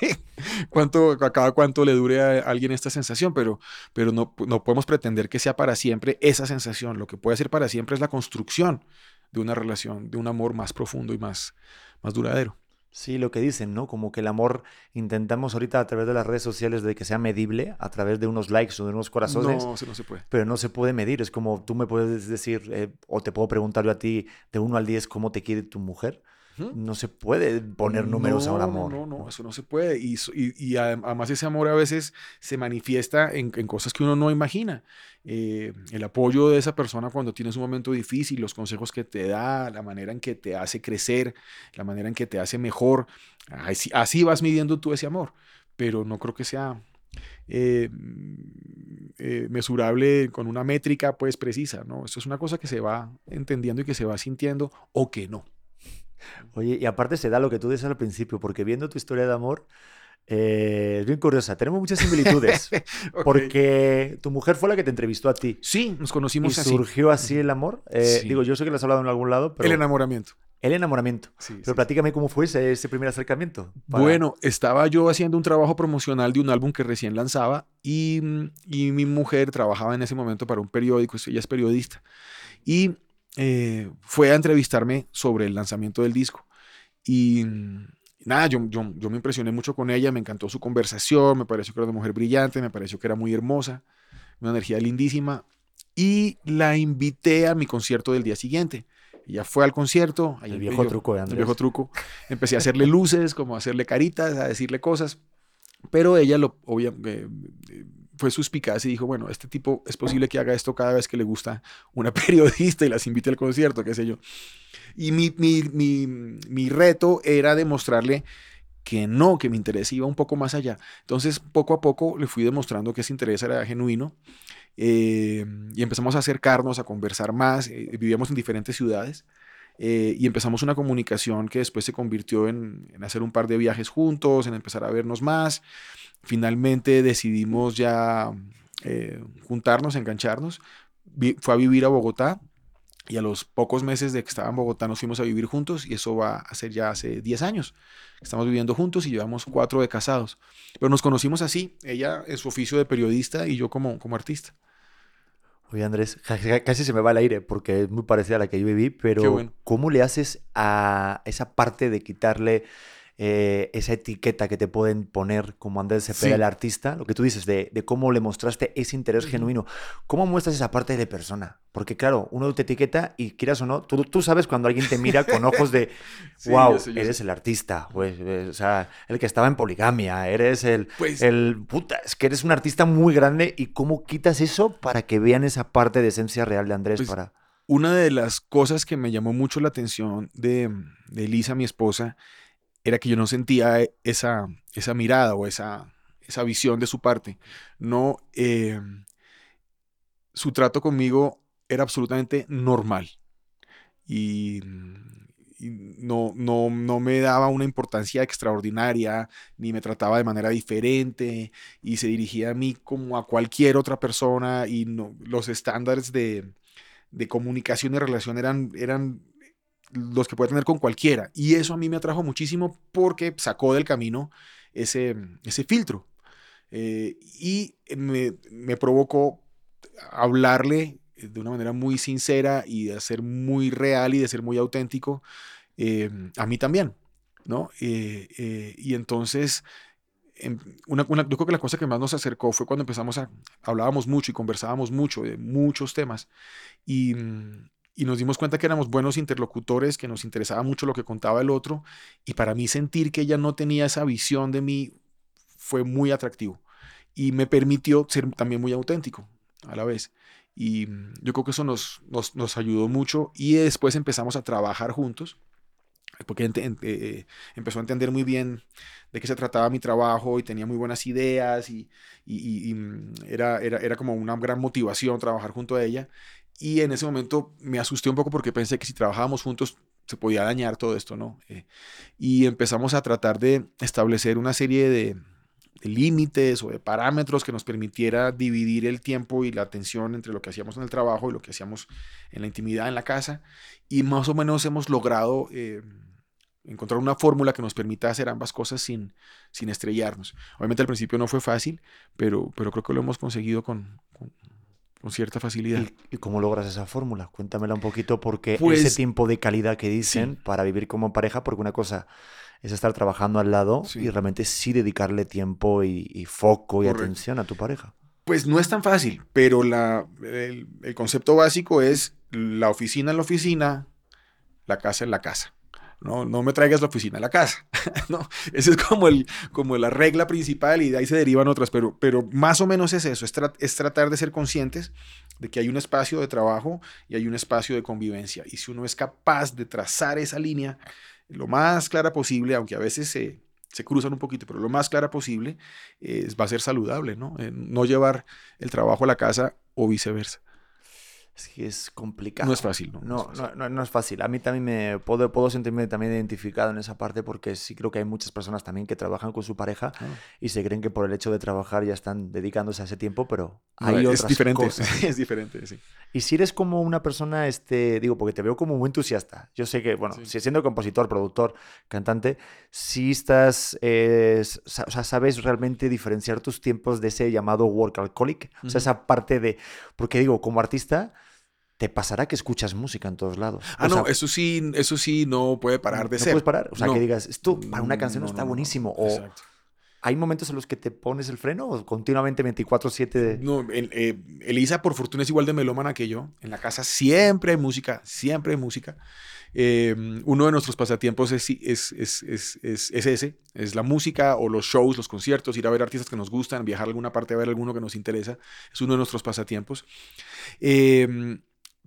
cuánto, a cada cuánto le dure a alguien esta sensación, pero, pero no, no podemos pretender que sea para siempre esa sensación. Lo que puede ser para siempre es la construcción de una relación, de un amor más profundo y más, más duradero. Sí, lo que dicen, ¿no? Como que el amor intentamos ahorita a través de las redes sociales de que sea medible, a través de unos likes o de unos corazones. No, no se puede. Pero no se puede medir. Es como tú me puedes decir, eh, o te puedo preguntar yo a ti, de 1 al 10, ¿cómo te quiere tu mujer? No se puede poner números no, a un amor. No, no, no, eso no se puede. Y, y, y además ese amor a veces se manifiesta en, en cosas que uno no imagina. Eh, el apoyo de esa persona cuando tienes un momento difícil, los consejos que te da, la manera en que te hace crecer, la manera en que te hace mejor. Así, así vas midiendo tú ese amor. Pero no creo que sea eh, eh, mesurable con una métrica pues precisa, ¿no? Esto es una cosa que se va entendiendo y que se va sintiendo o que no. Oye, y aparte se da lo que tú dices al principio, porque viendo tu historia de amor, eh, es bien curiosa. Tenemos muchas similitudes. [LAUGHS] okay. Porque tu mujer fue la que te entrevistó a ti. Sí, nos conocimos ¿Y así. surgió así el amor? Eh, Sí. Digo, yo sé que lo has hablado en algún lado, pero... El enamoramiento. El enamoramiento. Sí, Pero sí. platícame cómo fue ese, ese primer acercamiento. para- Bueno, estaba yo haciendo un trabajo promocional de un álbum que recién lanzaba y, mm, y mi mujer trabajaba en ese momento para un periódico, ella es periodista, y eh, fue a entrevistarme sobre el lanzamiento del disco. Y nada, yo, yo, yo me impresioné mucho con ella, me encantó su conversación, me pareció que era una mujer brillante, me pareció que era muy hermosa, una energía lindísima, y la invité a mi concierto del día siguiente. Ella fue al concierto. El viejo yo- truco de el Andrés. viejo truco. Empecé a hacerle luces, como a hacerle caritas, a decirle cosas. Pero ella lo obvia, eh, fue suspicaz y dijo, bueno, este tipo es posible que haga esto cada vez que le gusta una [LAUGHS] periodista y las invite al concierto, qué sé yo. Y mi, mi, mi, mi reto era demostrarle que no, que mi interés iba un poco más allá. Entonces, poco a poco le fui demostrando que ese interés era genuino eh, y empezamos a acercarnos, a conversar más. eh, vivíamos en diferentes ciudades eh, y empezamos una comunicación que después se convirtió en, hacer un par de viajes juntos, en empezar a vernos más. Finalmente decidimos ya eh, juntarnos, engancharnos. Fue a vivir a Bogotá y a los pocos meses de que estaba en Bogotá nos fuimos a vivir juntos y eso va a ser ya hace 10 años. Estamos viviendo juntos y llevamos cuatro de casados. Pero nos conocimos así, ella en su oficio de periodista y yo como, como artista. Oye, Andrés, casi se me va el aire porque es muy parecida a la que yo viví, pero bueno. ¿cómo le haces a esa parte de quitarle eh, esa etiqueta que te pueden poner como Andrés Cepeda, Sí. el artista? Lo que tú dices, de, de cómo le mostraste ese interés genuino. ¿Cómo muestras esa parte de persona? Porque claro, uno te etiqueta y quieras o no, tú, tú sabes cuando alguien te mira con ojos de, [LAUGHS] Sí, wow, yo sé, yo eres el artista, pues, eh, o sea, el que estaba en poligamia, eres el, Pues el puta, es que eres un artista muy grande y cómo quitas eso para que vean esa parte de esencia real de Andrés Pues, para una de las cosas que me llamó mucho la atención de, de Elisa, mi esposa, era que yo no sentía e- esa, esa mirada o esa, esa visión de su parte. No, eh, su trato conmigo era absolutamente normal y, y no, no, no me daba una importancia extraordinaria, ni me trataba de manera diferente y se dirigía a mí como a cualquier otra persona y no, los estándares de, de comunicación y relación eran, eran los que puede tener con cualquiera. Y eso a mí me atrajo muchísimo porque sacó del camino ese, ese filtro. Eh, y me, me provocó hablarle de una manera muy sincera y de ser muy real y de ser muy auténtico eh, a mí también, ¿no? Eh, y entonces, em, una, una- yo creo que la cosa que más nos acercó fue cuando empezamos a, hablábamos mucho y conversábamos mucho de muchos temas y, mm, y nos dimos cuenta que éramos buenos interlocutores, que nos interesaba mucho lo que contaba el otro y para mí sentir que ella no tenía esa visión de mí fue muy atractivo y me permitió ser también muy auténtico a la vez. Y mm, yo creo que eso nos, nos, nos ayudó mucho y después empezamos a trabajar juntos porque eh, empezó a entender muy bien de qué se trataba mi trabajo y tenía muy buenas ideas y, y- y- y, mm, era, era, era como una gran motivación trabajar junto a ella. Y en ese momento me asusté un poco porque pensé que si trabajábamos juntos se podía dañar todo esto, ¿no? Eh, y empezamos a tratar de establecer una serie de, límites o de parámetros que nos permitiera dividir el tiempo y la atención entre lo que hacíamos en el trabajo y lo que hacíamos en la intimidad en la casa. Y más o menos hemos logrado eh, encontrar una fórmula que nos permita hacer ambas cosas sin, sin estrellarnos. Obviamente al principio no fue fácil, pero, pero creo que lo hemos conseguido con, con, con cierta facilidad. ¿Y, ¿Y, cómo logras esa fórmula? Cuéntamela un poquito porque Pues, ese tiempo de calidad que dicen sí. para vivir como pareja, porque una cosa es estar trabajando al lado Sí. y realmente sí dedicarle tiempo y, y foco y Correcto. atención a tu pareja. Pues no es tan fácil, pero la, el, el concepto básico es la oficina en la oficina, la casa en la casa. No, no me traigas la oficina a la casa. [LAUGHS] no, esa es como, el, como la regla principal y de ahí se derivan otras, pero, pero más o menos es eso, es, es tratar de ser conscientes de que hay un espacio de trabajo y hay un espacio de convivencia. Y si uno es capaz de trazar esa línea lo más clara posible, aunque a veces se, se cruzan un poquito, pero lo más clara posible, eh, va a ser saludable, ¿no? Eh, no llevar el trabajo a la casa o viceversa. Es que es complicado. No es fácil, ¿no? No, es fácil. no, no- no es fácil. A mí también me puedo, puedo sentirme también identificado en esa parte porque sí creo que hay muchas personas también que trabajan con su pareja Ah. y se creen que por el hecho de trabajar ya están dedicándose a ese tiempo, pero hay es otras diferente, cosas. [LAUGHS] es diferente, sí. Y si eres como una persona, este, digo, porque te veo como muy entusiasta. Yo sé que, bueno, Sí. si siendo compositor, productor, cantante, si estás, eh, o sea, sabes realmente diferenciar tus tiempos de ese llamado work alcoholic. O sea, esa parte de, porque digo, como artista, te pasará que escuchas música en todos lados. Ah, O no, sea, eso sí, eso sí no puede parar de no ser. puedes parar. O sea, No. que digas, esto para una canción No, está no, no, no. buenísimo. O Exacto. hay momentos en los que te pones el freno o continuamente 24-7. de- No, el- eh, Elisa, por fortuna, es igual de melómana que yo. En la casa siempre hay música, siempre hay música. Eh, uno de nuestros pasatiempos es, es, es, es, es- es ese, es la música o los shows, los conciertos, ir a ver artistas que nos gustan, viajar a alguna parte a ver alguno que nos interesa. Es uno de nuestros pasatiempos. Eh,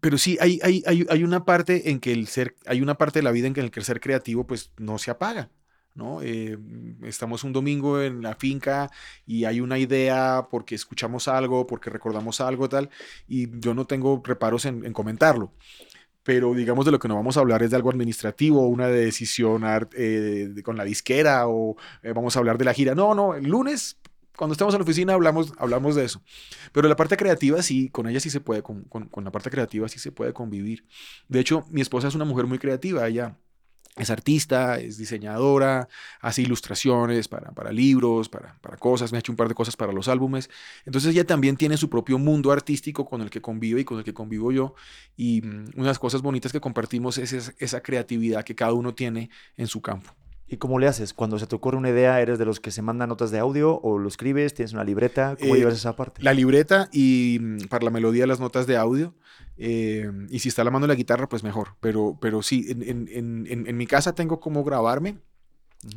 pero sí, hay, hay, hay, hay una parte en que el ser, hay una parte de la vida en que el ser creativo pues no se apaga. ¿no? Eh, estamos un domingo en la finca y hay una idea porque escuchamos algo, porque recordamos algo, tal, y yo no tengo reparos en, en comentarlo. Pero digamos de lo que no vamos a hablar es de algo administrativo, una decisión eh, con la disquera o eh, vamos a hablar de la gira. No, no, el lunes, cuando estemos en la oficina, hablamos, hablamos de eso. Pero la parte creativa sí, con ella sí se puede, con, con- con la parte creativa sí se puede convivir. De hecho, mi esposa es una mujer muy creativa, ella es artista, es diseñadora, hace ilustraciones para, para libros, para, para cosas, me ha hecho un par de cosas para los álbumes. Entonces ella también tiene su propio mundo artístico con el que convive y con el que convivo yo. Y mm, una de las cosas bonitas que compartimos es es- esa creatividad que cada uno tiene en su campo. ¿Y cómo le haces? Cuando se te ocurre una idea, ¿eres de los que se mandan notas de audio o lo escribes? ¿Tienes una libreta? ¿Cómo Eh, llevas esa parte? La libreta y mm, para la melodía las notas de audio. eh, y si está la mano la guitarra, pues mejor. Pero, pero sí, en, en- en- en- mi casa tengo como grabarme.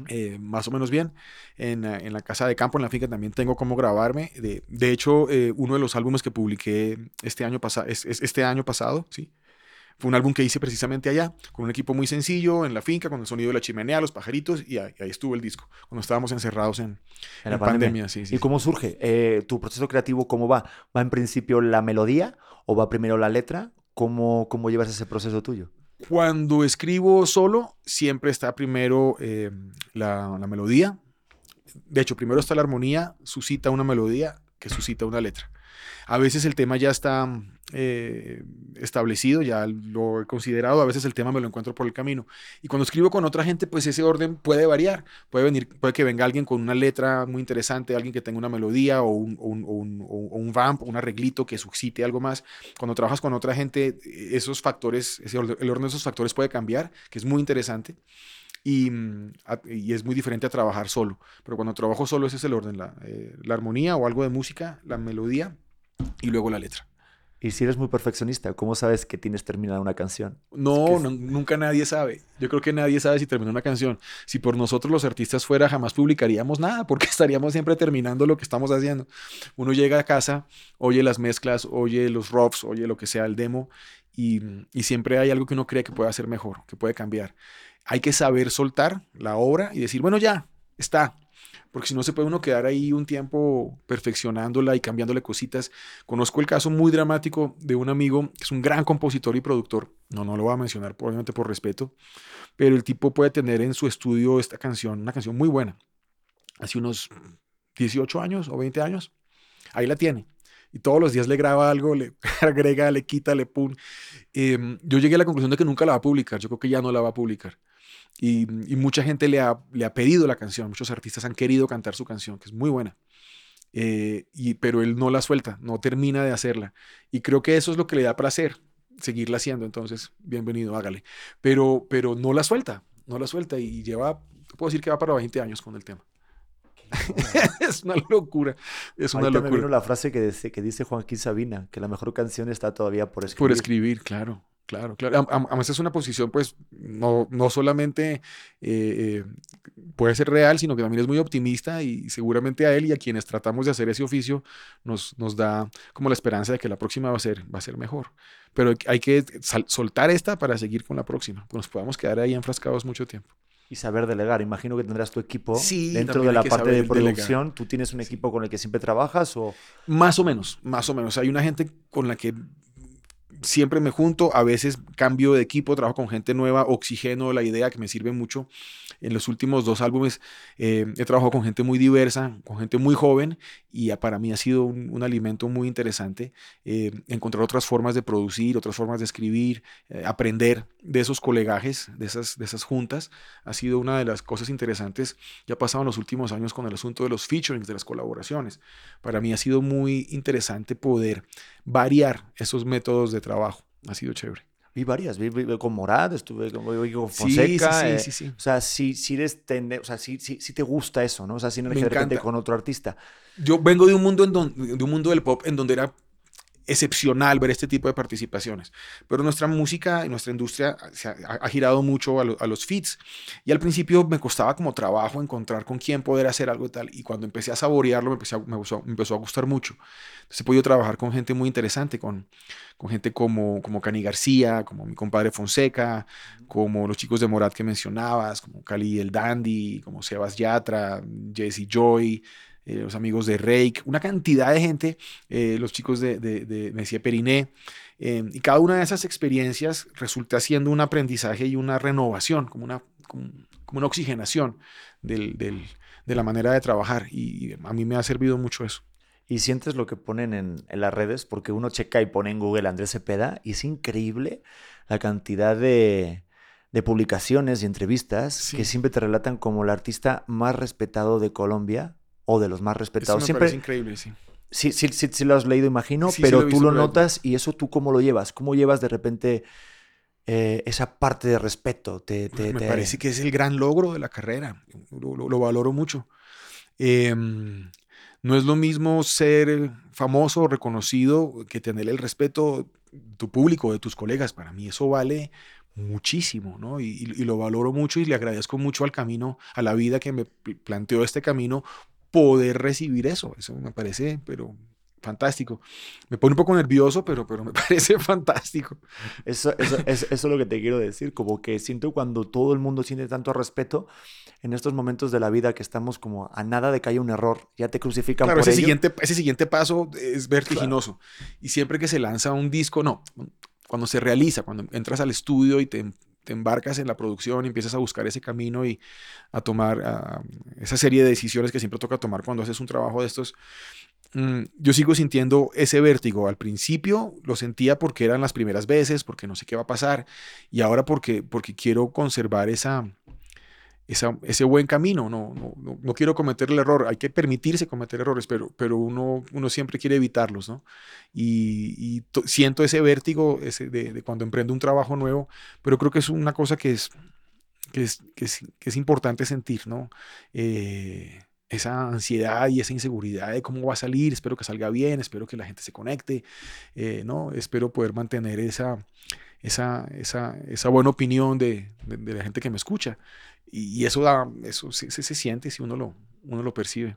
Eh, más o menos bien. En, eh, en la casa de campo, en la finca, también tengo cómo grabarme. De, de hecho, eh, uno de los álbumes que publiqué este año, pasa- es- es- este año pasado, ¿sí? Fue un álbum que hice precisamente allá, con un equipo muy sencillo, en la finca, con el sonido de la chimenea, los pajaritos, y ahí, ahí estuvo el disco, cuando estábamos encerrados en, En la pandemia. pandemia. sí, sí, ¿Y cómo surge? Eh, ¿Tu proceso creativo cómo va? ¿Va en principio la melodía o va primero la letra? ¿Cómo, cómo llevas ese proceso tuyo? Cuando escribo solo, siempre está primero eh, la, la melodía. De hecho, primero está la armonía, suscita una melodía que suscita una letra. A veces el tema ya está eh, establecido, ya lo he considerado, a veces el tema me lo encuentro por el camino. Y cuando escribo con otra gente, pues ese orden puede variar. Puede, venir, puede que venga alguien con una letra muy interesante, alguien que tenga una melodía o un, o un, o un, vamp, un arreglito que suscite algo más. Cuando trabajas con otra gente, esos factores, el orden de esos factores puede cambiar, que es muy interesante. Y, mm, y es muy diferente a trabajar solo. Pero cuando trabajo solo, ese es el orden: la, eh, la armonía o algo de música, la melodía y luego la letra. Y si eres muy perfeccionista, ¿cómo sabes que tienes terminada una canción? No, Es que es- no, nunca nadie sabe. Yo creo que nadie sabe si terminó una canción. Si por nosotros los artistas fuera, jamás publicaríamos nada, [LAUGHS] porque estaríamos siempre terminando lo que estamos haciendo. Uno llega a casa, oye las mezclas, oye los roughs, oye lo que sea, el demo, y, y siempre hay algo que uno cree que puede hacer mejor, que puede cambiar. Hay que saber soltar la obra y decir, bueno, ya, está. Porque si no se puede uno quedar ahí un tiempo perfeccionándola y cambiándole cositas. Conozco el caso muy dramático de un amigo que es un gran compositor y productor. No, no lo voy a mencionar, obviamente por respeto. Pero el tipo puede tener en su estudio esta canción, una canción muy buena. Hace unos 18 años o 20 años. Ahí la tiene. Y todos los días le graba algo, le [LAUGHS] agrega, le quita, le pone. yo llegué a la conclusión de que nunca la va a publicar. Yo creo que ya no la va a publicar. Y, y mucha gente le ha, le ha pedido la canción, muchos artistas han querido cantar su canción, que es muy buena. Eh, y, pero él no la suelta, no termina de hacerla. Y creo que eso es lo que le da placer, seguirla haciendo. Entonces, bienvenido, hágale. Pero, pero no la suelta, no la suelta y lleva, puedo decir que va para 20 años con el tema. [LAUGHS] es una locura, es una Ahorita me locura. vino la frase que dice, que dice Joaquín Sabina, que la mejor canción está todavía por escribir. Por escribir, claro, claro, claro. Además es una posición, pues, no, no solamente eh, eh, puede ser real, sino que también es muy optimista y seguramente a él y a quienes tratamos de hacer ese oficio nos, nos da como la esperanza de que la próxima va a ser, va a ser mejor. Pero hay- que soltar esta para seguir con la próxima, pues nos podamos quedar ahí enfrascados mucho tiempo. Y saber delegar. Imagino que tendrás tu equipo Sí, dentro de la que parte de delegar. producción. ¿Tú tienes un equipo con el que siempre trabajas o Más o menos, más o menos. Hay una gente con la que siempre me junto, a veces cambio de equipo, trabajo con gente nueva, oxigeno la idea que me sirve mucho. En los últimos dos álbumes eh, he trabajado con gente muy diversa, con gente muy joven y para mí ha sido un, alimento muy interesante eh, encontrar otras formas de producir, otras formas de escribir, eh, aprender de esos colegajes, de esas, de esas juntas. Ha sido una de las cosas interesantes que ha pasado en los últimos años con el asunto de los featurings, de las colaboraciones. Para mí ha sido muy interesante poder variar esos métodos de trabajo. Ha sido chévere. Vi varias? Vi, vi con Morad, estuve con, vi con Fonseca. sí, sí, eh, sí, sí. O sea, sí, sí, eres o sea, sí, sí, te gusta eso, ¿no? O sea, sinergia de repente con otro artista. Yo vengo de un mundo en donde, de un mundo del pop en donde era excepcional ver este tipo de participaciones. Pero nuestra música y nuestra industria se ha, ha girado mucho a, lo- a los feats. Y al principio me costaba como trabajo encontrar con quién poder hacer algo y tal. Y cuando empecé a saborearlo, me, empecé a- me, gustó- me empezó a gustar mucho. Entonces he podido trabajar con gente muy interesante, con, con gente como, como Cani García, como mi compadre Fonseca, como los chicos de Morat que mencionabas, como Cali el Dandy, como Sebas Yatra, Jesse Joy, eh, los amigos de Rake, una cantidad de gente, eh, los chicos de, de, de Messier Periné. eh, y cada una de esas experiencias resulta siendo un aprendizaje y una renovación, como una, como, como una oxigenación del, del- de la manera de trabajar. Y a mí me ha servido mucho eso. Y sientes lo que ponen en, en las redes, porque uno checa y pone en Google Andrés Cepeda, y es increíble la cantidad de, de publicaciones y entrevistas Sí. que siempre te relatan como el artista más respetado de Colombia o de los más Eso respetados. me Siempre, increíble, sí. sí, sí, sí, sí lo has leído, imagino, Sí, pero lo tú lo notas y eso tú cómo lo llevas, cómo llevas de repente eh, esa parte de respeto. Te, te- me te- parece que es el gran logro de la carrera. Lo, lo- lo valoro mucho. Em, no es lo mismo ser famoso reconocido que tener el respeto de tu público, de tus colegas. Para mí eso vale muchísimo, ¿no? Y, y- lo valoro mucho y le agradezco mucho al camino, a la vida que me pl- planteó este camino, poder recibir eso. Eso me parece, pero fantástico. Me pone un poco nervioso, pero, pero me [LAUGHS] parece fantástico. Eso, eso, eso, eso es lo que te quiero decir, como que siento cuando todo el mundo siente tanto respeto en estos momentos de la vida que estamos como a nada de que haya un error, ya te crucifican Claro, por ese ello. siguiente, ese siguiente paso es vertiginoso. Y siempre que se lanza un disco, no, cuando se realiza, cuando entras al estudio y te, te embarcas en la producción y empiezas a buscar ese camino y a tomar ah, esa serie de decisiones que siempre toca tomar cuando haces un trabajo de estos, mm, yo sigo sintiendo ese vértigo. Al principio lo sentía porque eran las primeras veces, porque no sé qué va a pasar, y ahora porque, porque quiero conservar esa, esa- ese buen camino. No, no, no, no quiero cometer el error. Hay que permitirse cometer errores, pero, pero uno, uno siempre quiere evitarlos, ¿no? Y, y to- siento ese vértigo ese de, cuando emprendo un trabajo nuevo, pero creo que es una cosa que es, que es, que es, que es importante sentir, ¿no? Eh, esa ansiedad y esa inseguridad de cómo va a salir, espero que salga bien, espero que la gente se conecte, eh, ¿no? Espero poder mantener esa, esa, esa, esa buena opinión de, de- de la gente que me escucha. Y, y eso, da, eso se, se- se siente si uno lo, uno lo percibe.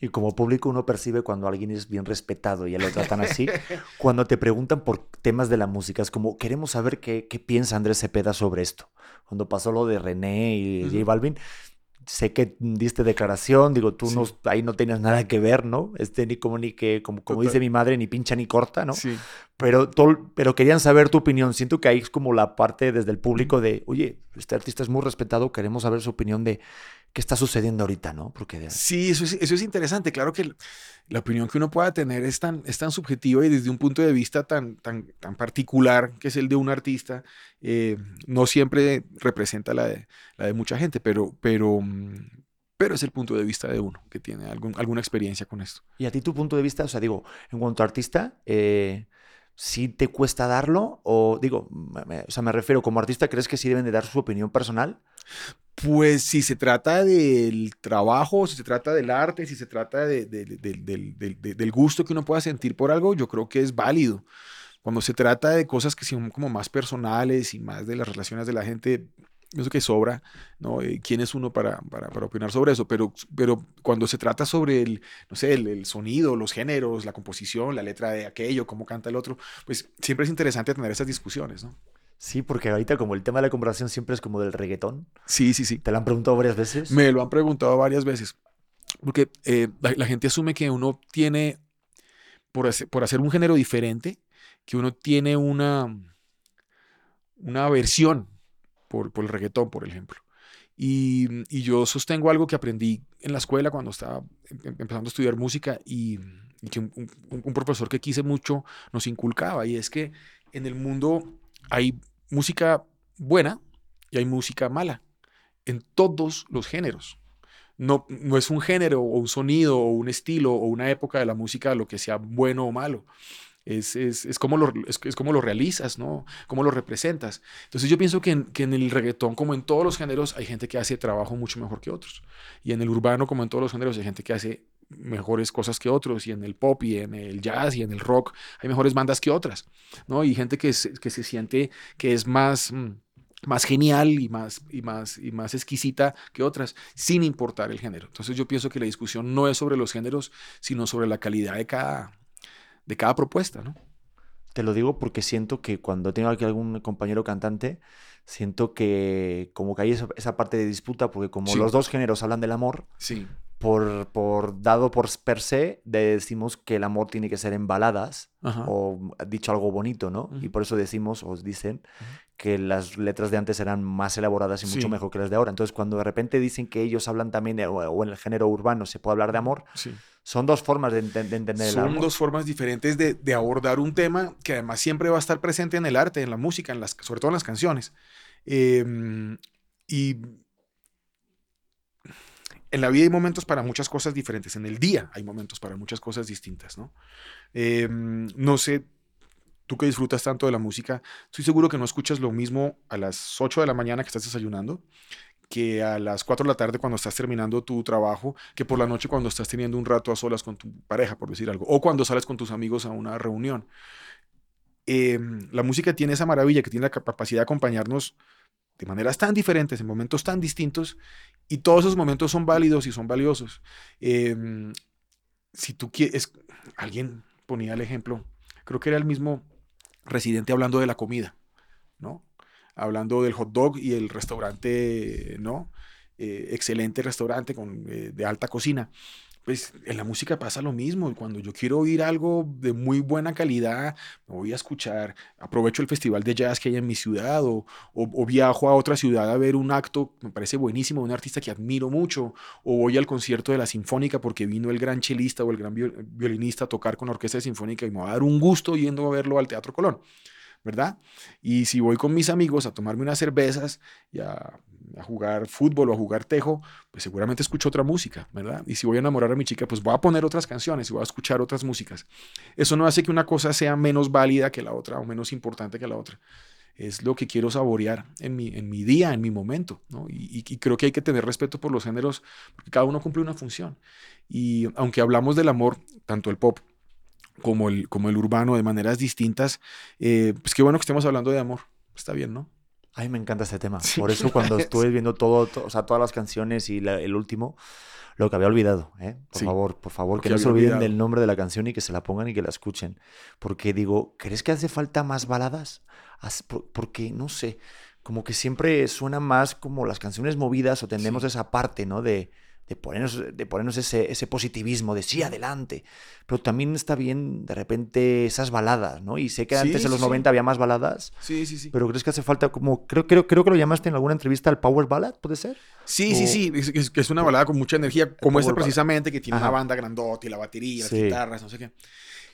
Y como público uno percibe cuando alguien es bien respetado y ya lo tratan así. [LAUGHS] cuando te preguntan por temas de la música, es como, queremos saber qué, qué piensa Andrés Cepeda sobre esto. Cuando pasó lo de René y J. Balvin, sé que diste declaración, digo, tú Sí. no, ahí no tenías nada que ver, ¿no? Este, ni como, ni que, como, como Total. dice mi madre, ni pincha ni corta, ¿no? Sí. Pero, tol- pero querían saber tu opinión. Siento que ahí es como la parte desde el público de, oye, este artista es muy respetado, queremos saber su opinión de qué está sucediendo ahorita, ¿no? Porque Sí, eso es, eso es interesante. Claro que la opinión que uno pueda tener es tan, es tan subjetiva y desde un punto de vista tan, tan, tan particular, que es el de un artista, eh, no siempre representa la de, la de mucha gente, pero, pero, mm, pero es el punto de vista de uno que tiene algún- alguna experiencia con esto. Y a ti tu punto de vista, o sea, digo, en cuanto a artista, eh, ¿sí te cuesta darlo? O digo, me- o sea, me refiero, como artista, ¿crees que sí deben de dar su opinión personal? Pues si se trata del trabajo, si se trata del arte, si se trata de- de- de- del- gusto que uno pueda sentir por algo, yo creo que es válido. Cuando se trata de cosas que son como más personales y más de las relaciones de la gente, pienso que sobra, ¿no? Eh, ¿Quién es uno para, para, opinar sobre eso? Pero, pero cuando se trata sobre el, no sé, el sonido, los géneros, la composición, la letra de aquello, cómo canta el otro, pues siempre es interesante tener esas discusiones, ¿no? Sí, porque ahorita como el tema de la comparación siempre es como del reggaetón. Sí, sí, sí. ¿Te lo han preguntado varias veces? Me lo han preguntado varias veces. Porque eh, la, la gente asume que uno tiene, por hacer, por hacer un género diferente, que uno tiene una, una aversión por, por el reggaetón, por ejemplo. Y, y yo sostengo algo que aprendí en la escuela cuando estaba em- em- empezando a estudiar música y, y que un, un- un profesor que quise mucho nos inculcaba, y es que en el mundo hay música buena y hay música mala, en todos los géneros. No, no es un género o un sonido o un estilo o una época de la música lo que sea bueno o malo. Es, es, es, como lo, es, como lo realizas, ¿no? Cómo lo representas. Entonces yo pienso que en, que en el reggaetón, como en todos los géneros, hay gente que hace trabajo mucho mejor que otros. Y en el urbano, como en todos los géneros, hay gente que hace mejores cosas que otros. Y en el pop y en el jazz y en el rock hay mejores bandas que otras, ¿no? Y gente que se, que se siente que es más... mm, más genial y más, y, más, y más exquisita que otras, sin importar el género. Entonces yo pienso que la discusión no es sobre los géneros, sino sobre la calidad de cada, de cada propuesta, ¿no? Te lo digo porque siento que cuando tengo aquí algún compañero cantante, siento que como que hay esa, esa parte de disputa, porque como Sí. los dos géneros hablan del amor, Sí. por, por dado por per se, decimos que el amor tiene que ser en baladas, Ajá. o dicho algo bonito, ¿no? Y por eso decimos, os dicen, que las letras de antes eran más elaboradas y mucho Sí. mejor que las de ahora. Entonces, cuando de repente dicen que ellos hablan también, de- o en el género urbano se puede hablar de amor, Sí. son dos formas de, enten- de entender el Son amor. dos formas diferentes de, de abordar un tema que además siempre va a estar presente en el arte, en la música, en las, sobre todo en las canciones. Eh, y en la vida hay momentos para muchas cosas diferentes. En el día hay momentos para muchas cosas distintas, ¿no? Eh, no sé, tú que disfrutas tanto de la música, estoy seguro que no escuchas lo mismo a las 8 de la mañana que estás desayunando que a las 4 de la tarde cuando estás terminando tu trabajo, que por la noche cuando estás teniendo un rato a solas con tu pareja, por decir algo, o cuando sales con tus amigos a una reunión. Eh, la música tiene esa maravilla que tiene la capacidad de acompañarnos de maneras tan diferentes, en momentos tan distintos, y todos esos momentos son válidos y son valiosos. Eh, si tú quieres, alguien ponía el ejemplo, creo que era el mismo residente hablando de la comida, ¿no? Hablando del hot dog y el restaurante, ¿no? Eh, excelente restaurante con, eh, de alta cocina. Pues en la música pasa lo mismo. Cuando yo quiero oír algo de muy buena calidad, me voy a escuchar, aprovecho el festival de jazz que hay en mi ciudad o, viajo a otra ciudad a ver un acto, me parece buenísimo, de un artista que admiro mucho, o voy al concierto de la Sinfónica porque vino el gran chelista o el gran viol- violinista a tocar con la orquesta Sinfónica y me va a dar un gusto yendo a verlo al Teatro Colón. ¿verdad? Y si voy con mis amigos a tomarme unas cervezas y a, a, jugar fútbol o a jugar tejo, pues seguramente escucho otra música, ¿verdad? Y si voy a enamorar a mi chica, pues voy a poner otras canciones y voy a escuchar otras músicas. Eso no hace que una cosa sea menos válida que la otra o menos importante que la otra. Es lo que quiero saborear en mi, en mi día, en mi momento, ¿no? Y, creo que hay que tener respeto por los géneros, porque cada uno cumple una función. Y aunque hablamos del amor, tanto el pop como el, como el urbano de maneras distintas, eh, pues qué bueno que estemos hablando de amor. Está bien, ¿no? A mí me encanta este tema. Sí. Por [LAUGHS] eso cuando estuve viendo todo, to, o sea, todas las canciones y la, el último, lo que había olvidado, ¿eh? Por sí. favor, por favor, que no se olviden olvidado. del nombre de la canción y que se la pongan y que la escuchen. Porque digo, ¿crees que hace falta más baladas? Porque, no sé, como que siempre suena más como las canciones movidas o tendemos sí. esa parte, ¿no? De, de ponernos, de ponernos ese, ese positivismo de sí, adelante. Pero también está bien de repente esas baladas, ¿no? Y sé que Sí, antes en los sí, sí. 90 había más baladas, Sí, sí, sí. pero crees que hace falta como, creo, creo, creo que lo llamaste en alguna entrevista al Power Ballad, ¿puede ser? Sí, O- sí, sí, es, es- que es una balada con mucha energía, como esta precisamente, que tiene Ajá. una banda grandota y la batería, las Sí. guitarras, no sé qué.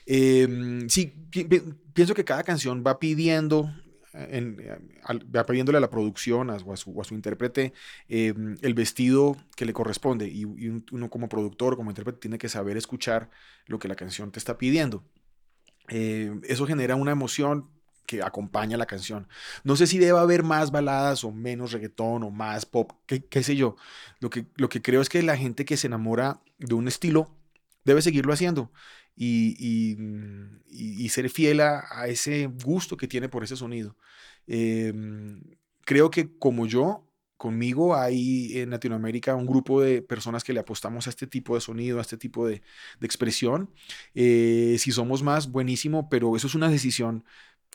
Eh, sí, pi- pi- pienso que cada canción va pidiendo, en- va pidiéndole a la producción a- o a su, intérprete eh, el vestido que le corresponde y, y un- uno como productor, como intérprete, tiene que saber escuchar lo que la canción te está pidiendo. Eh, eso genera una emoción que acompaña la canción. No sé si debe haber más baladas o menos reggaetón o más pop, qué, qué sé yo. Lo que, lo que creo es que la gente que se enamora de un estilo debe seguirlo haciendo y, mm, ser fiel a, ese gusto que tiene por ese sonido. Eh, creo que como yo, conmigo hay en Latinoamérica un grupo de personas que le apostamos a este tipo de sonido, a este tipo de, de expresión. Eh, si somos más, buenísimo, pero eso es una decisión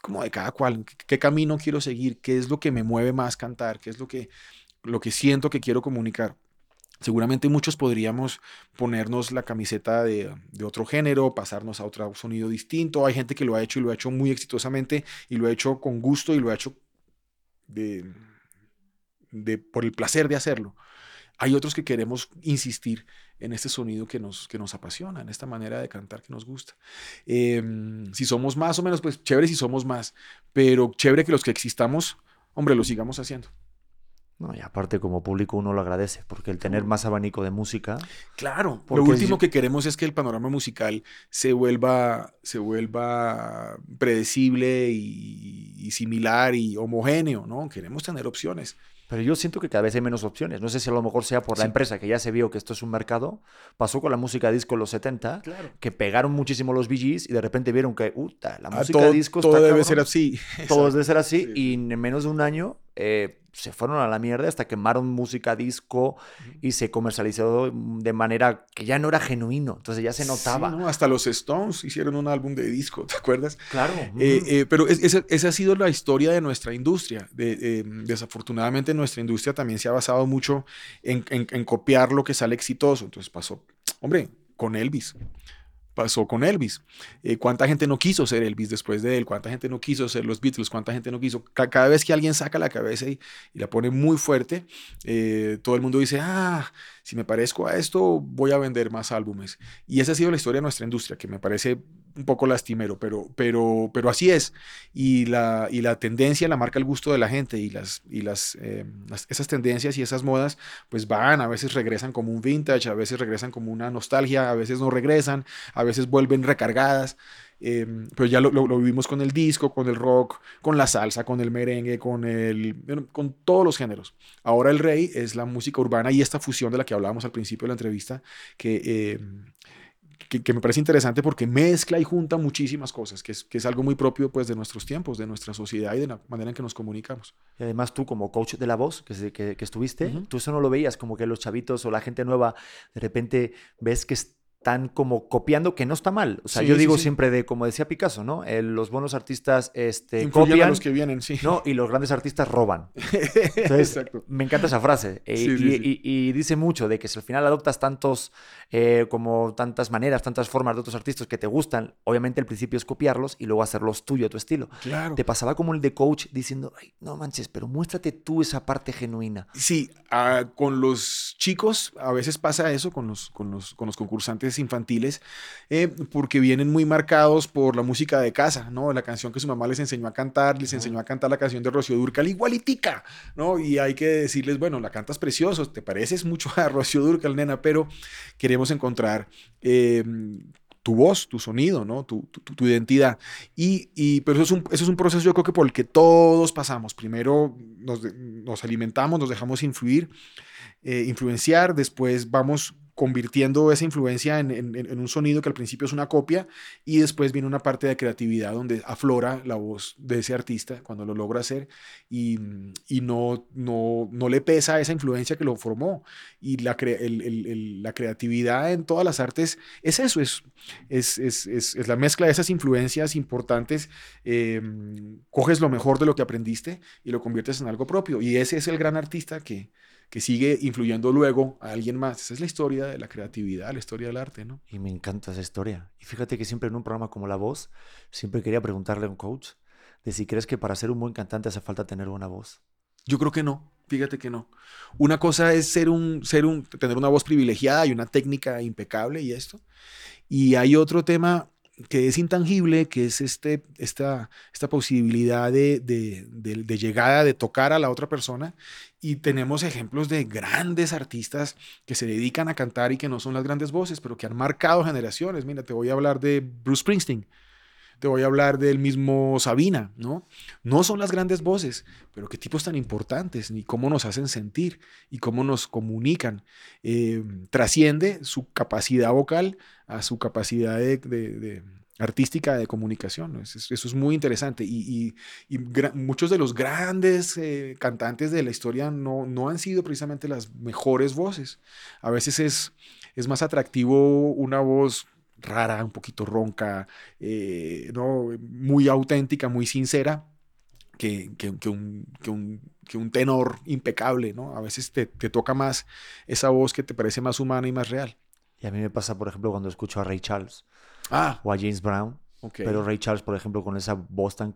como de cada cual. ¿Qué, qué camino quiero seguir? ¿Qué es lo que me mueve más cantar? ¿Qué es lo que, lo que siento que quiero comunicar? Seguramente muchos podríamos ponernos la camiseta de, otro género, pasarnos a otro sonido distinto. Hay gente que lo ha hecho y lo ha hecho muy exitosamente y lo ha hecho con gusto y lo ha hecho de, por el placer de hacerlo. Hay otros que queremos insistir en este sonido que nos, que nos apasiona, en esta manera de cantar que nos gusta. Eh, si somos más o menos, pues chévere si somos más, pero chévere que los que existamos, hombre, lo sigamos haciendo. No, y aparte como público uno lo agradece, porque el tener más abanico de música, Claro, lo último yo- que queremos es que el panorama musical se vuelva, se vuelva predecible y, y similar y homogéneo, ¿no? Queremos tener opciones. pero yo siento que cada vez hay menos opciones. No sé si a lo mejor sea por la empresa que ya se vio que esto es un mercado. Pasó con la música disco en los 70, Claro. que pegaron muchísimo los VGs y de repente vieron que, uta, la Ah, música todo disco todo está debe cabrón. ser así. Todo debe ser así. Sí, y en menos de un año eh, se fueron a la mierda hasta quemaron música disco y se comercializó de manera que ya no era genuino. Entonces ya se notaba. Sí, ¿no? Hasta los Stones hicieron un álbum de disco, [LAUGHS] ¿te acuerdas? Claro. Eh, eh, pero es- esa, esa ha sido la historia de nuestra industria. De- desafortunadamente nuestra industria también se ha basado mucho en, en- en copiar lo que sale exitoso. Entonces pasó, hombre, con Elvis. Pasó con Elvis. Eh, ¿Cuánta gente no quiso ser Elvis después de él? ¿Cuánta gente no quiso ser los Beatles? ¿Cuánta gente no quiso? Ca- cada vez que alguien saca la cabeza y, y la pone muy fuerte, eh, todo el mundo dice, ah, si me parezco a esto, voy a vender más álbumes. Y esa ha sido la historia de nuestra industria, que me parece un poco lastimero, pero, pero, pero así es. Y la, y la tendencia la marca el gusto de la gente y, las, y las, eh, las- esas tendencias y esas modas pues van, a veces regresan como un vintage, a veces regresan como una nostalgia, a veces no regresan, a veces vuelven recargadas. eh, pero ya lo, lo- vivimos con el disco, con el rock, con la salsa, con el merengue, con, el, con todos los géneros. Ahora el rey es la música urbana y esta fusión de la que hablábamos al principio de la entrevista, que, eh, que, que me parece interesante porque mezcla y junta muchísimas cosas, que es, que es algo muy propio pues, de nuestros tiempos, de nuestra sociedad y de la manera en que nos comunicamos. Y además tú como coach de la voz que, que, estuviste, tú eso no lo veías, como que los chavitos o la gente nueva de repente ves que están como copiando, que no está mal. O sea, Sí, yo digo sí. siempre de, como decía Picasso, ¿no? El- los buenos artistas este, Influyen copian, a los que vienen, sí. ¿no? Y los grandes artistas roban. [LAUGHS] Entonces, Exacto. me encanta esa frase. Eh, Sí, y, y- y dice mucho de que si al final adoptas tantos, eh, como tantas maneras, tantas formas de otros artistas que te gustan, obviamente el principio es copiarlos y luego hacerlos tuyo, a tu estilo. Claro. Te pasaba como el de coach diciendo, Ay, no manches, pero muéstrate tú esa parte genuina. Sí, ah, con los chicos a veces pasa eso, con los, con los, con los concursantes infantiles, eh, porque vienen muy marcados por la música de casa, ¿no? La canción que su mamá les enseñó a cantar, les enseñó a cantar la canción de Rocío Durcal igualitica, ¿no? Y hay que decirles, bueno, la cantas precioso, te pareces mucho a [LAUGHS] Rocío Durcal, nena, pero queremos encontrar... eh, tu voz, tu sonido, ¿no? tu, tu- tu- tu identidad. Y, y- pero eso es, un, eso es un proceso yo creo que por el que todos pasamos. Primero nos alimentamos, nos dejamos influir, eh, influenciar, después vamos convirtiendo esa influencia en, un sonido que al principio es una copia y después viene una parte de creatividad donde aflora la voz de ese artista cuando lo logra hacer y, no, no, no le pesa esa influencia que lo formó. Y la, la creatividad en todas las artes es eso, es, es, es, es- la mezcla de esas influencias importantes. eh, coges lo mejor de lo que aprendiste y lo conviertes en algo propio. Y ese es el gran artista que, que sigue influyendo luego a alguien más. Esa es la historia de la creatividad, la historia del arte, ¿no? Y me encanta esa historia. Y fíjate que siempre en un programa como La Voz, siempre quería preguntarle a un coach de si crees que para ser un buen cantante hace falta tener buena voz. Yo creo que no. Fíjate que no. Una cosa es ser un, ser un, tener una voz privilegiada y una técnica impecable y esto. Y hay otro tema que es intangible, que es este, esta, esta posibilidad de, de, de, llegada, de tocar a la otra persona. Y tenemos ejemplos de grandes artistas que se dedican a cantar y que no son las grandes voces, pero que han marcado generaciones. Mira, te voy a hablar de Bruce Springsteen te voy a hablar del mismo Sabina, ¿no? No son las grandes voces, pero qué tipos tan importantes, ni cómo nos hacen sentir y cómo nos comunican. Eh, trasciende su capacidad vocal a su capacidad de, artística de comunicación. Eso, es muy interesante. Y, muchos de los grandes eh, cantantes de la historia no, no han sido precisamente las mejores voces. A veces es, es más atractivo una voz rara, un poquito ronca, eh, ¿no? muy auténtica, muy sincera, que, que, un, un, tenor impecable, ¿no? A veces te, te, toca más esa voz que te parece más humana y más real. Y a mí me pasa, por ejemplo, cuando escucho a Ray Charles ah. o a James Brown. Pero Ray Charles, por ejemplo, con esa voz tan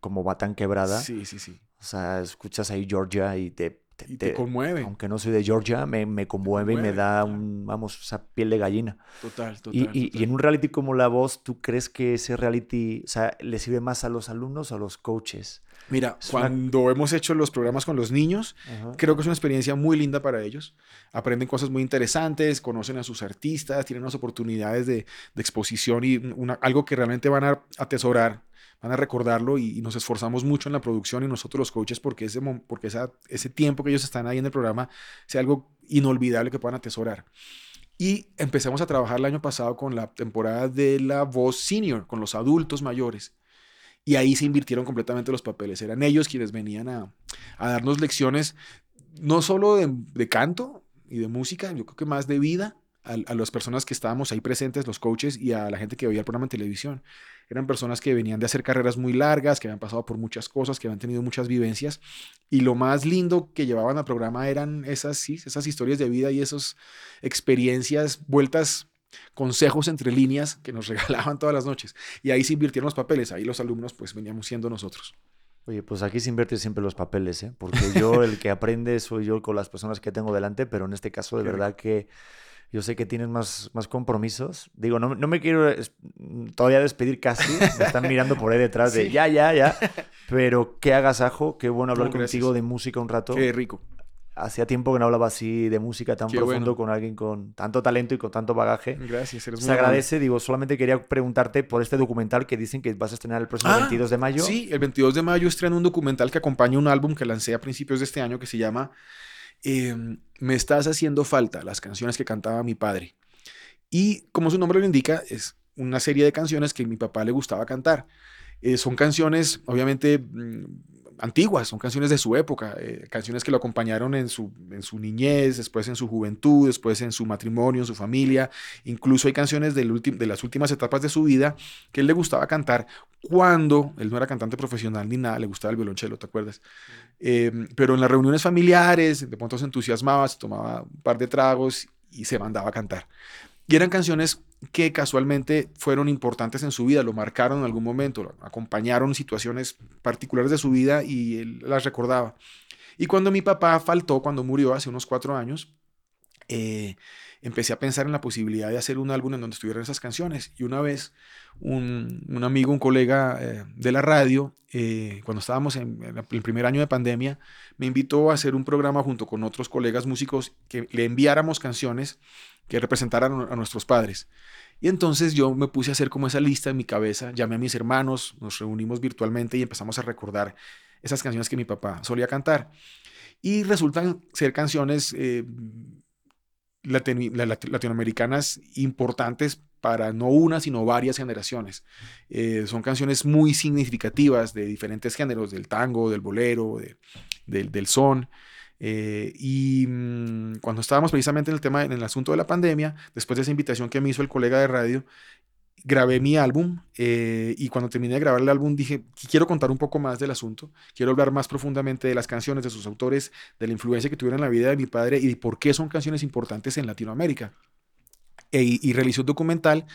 como va tan quebrada. Sí, sí, sí. O sea, escuchas ahí Georgia y te te, te, conmueve. Aunque no soy de Georgia, me, me conmueve, y me da un, vamos, esa piel de gallina. Total, total y, y, en un reality como La Voz, ¿tú crees que ese reality, o sea, le sirve más a los alumnos o a los coaches? Mira, cuando hemos hecho los programas con los niños, creo que es una experiencia muy linda para ellos. Aprenden cosas muy interesantes, conocen a sus artistas, tienen unas oportunidades de, de exposición y una, algo que realmente van a atesorar van a recordarlo y, nos esforzamos mucho en la producción y nosotros los coaches porque ese, porque ese tiempo que ellos están ahí en el programa sea algo inolvidable que puedan atesorar. Y empezamos a trabajar el año pasado con la temporada de la voz senior, con los adultos mayores. Y ahí se invirtieron completamente los papeles. Eran ellos quienes venían a, darnos lecciones, no solo de, de, canto y de música, yo creo que más de vida, a, a, las personas que estábamos ahí presentes, los coaches y a la gente que veía el programa en televisión. Eran personas que venían de hacer carreras muy largas, que habían pasado por muchas cosas, que habían tenido muchas vivencias. Y lo más lindo que llevaban al programa eran esas, sí, esas historias de vida y esas experiencias vueltas consejos entre líneas que nos [LAUGHS] regalaban todas las noches. Y ahí se invirtieron los papeles, ahí los alumnos pues veníamos siendo nosotros. Oye, pues aquí se invierte siempre los papeles, ¿eh? porque yo el que [LAUGHS] aprende soy yo con las personas que tengo delante, pero en este caso de verdad que yo sé que tienes más, más compromisos. Digo, no, no me quiero todavía despedir casi. Me están mirando por ahí detrás de ya, ya, ya. Pero qué agasajo, qué bueno hablar contigo de música un rato. Qué rico. Hacía tiempo que no hablaba así de música tan profundo con alguien con tanto talento y con tanto bagaje. Gracias, eres Se agradece. Digo, solamente quería preguntarte por este documental que dicen que vas a estrenar el próximo 22 ah, de mayo. Sí, el 22 de mayo estreno un documental que acompaña un álbum que lancé a principios de este año que se llama Em, me estás haciendo falta, las canciones que cantaba mi padre. Y como su nombre lo indica, es una serie de canciones que mi papá le gustaba cantar. Eh, son canciones, obviamente, mm, antiguas, son canciones de su época, eh, canciones que lo acompañaron en su, en su niñez, después en su juventud, después en su matrimonio, en su familia. Incluso hay canciones del de las últimas etapas de su vida que él le gustaba cantar cuando él no era cantante profesional ni nada, le gustaba el violonchelo, ¿te acuerdas? Eh, pero en las reuniones familiares, de pronto se entusiasmaba, se tomaba un par de tragos y se mandaba a cantar. Y eran canciones que casualmente fueron importantes en su vida, lo marcaron en algún momento, acompañaron situaciones particulares de su vida y él las recordaba. Y cuando mi papá faltó, cuando murió hace unos cuatro años, eh, empecé a pensar en la posibilidad de hacer un álbum en donde estuvieran esas canciones. Y una vez un, amigo, un colega eh, de la radio, eh, cuando estábamos en, el primer año de pandemia, me invitó a hacer un programa junto con otros colegas músicos que le enviáramos canciones que representaran a nuestros padres. Y entonces yo me puse a hacer como esa lista en mi cabeza, llamé a mis hermanos, nos reunimos virtualmente y empezamos a recordar esas canciones que mi papá solía cantar. Y resultan ser canciones eh, latinoamericanas importantes para no una, sino varias generaciones. Eh, son canciones muy significativas de diferentes géneros, del tango, del bolero, del, del son. Eh, y mm, cuando estábamos precisamente en el tema, en el asunto de la pandemia, después de esa invitación que me hizo el colega de radio, grabé mi álbum eh, y cuando terminé de grabar el álbum dije, quiero contar un poco más del asunto, quiero hablar más profundamente de las canciones, de sus autores, de la influencia que tuvieron en la vida de mi padre y de por qué son canciones importantes en Latinoamérica. E, y realicé un documental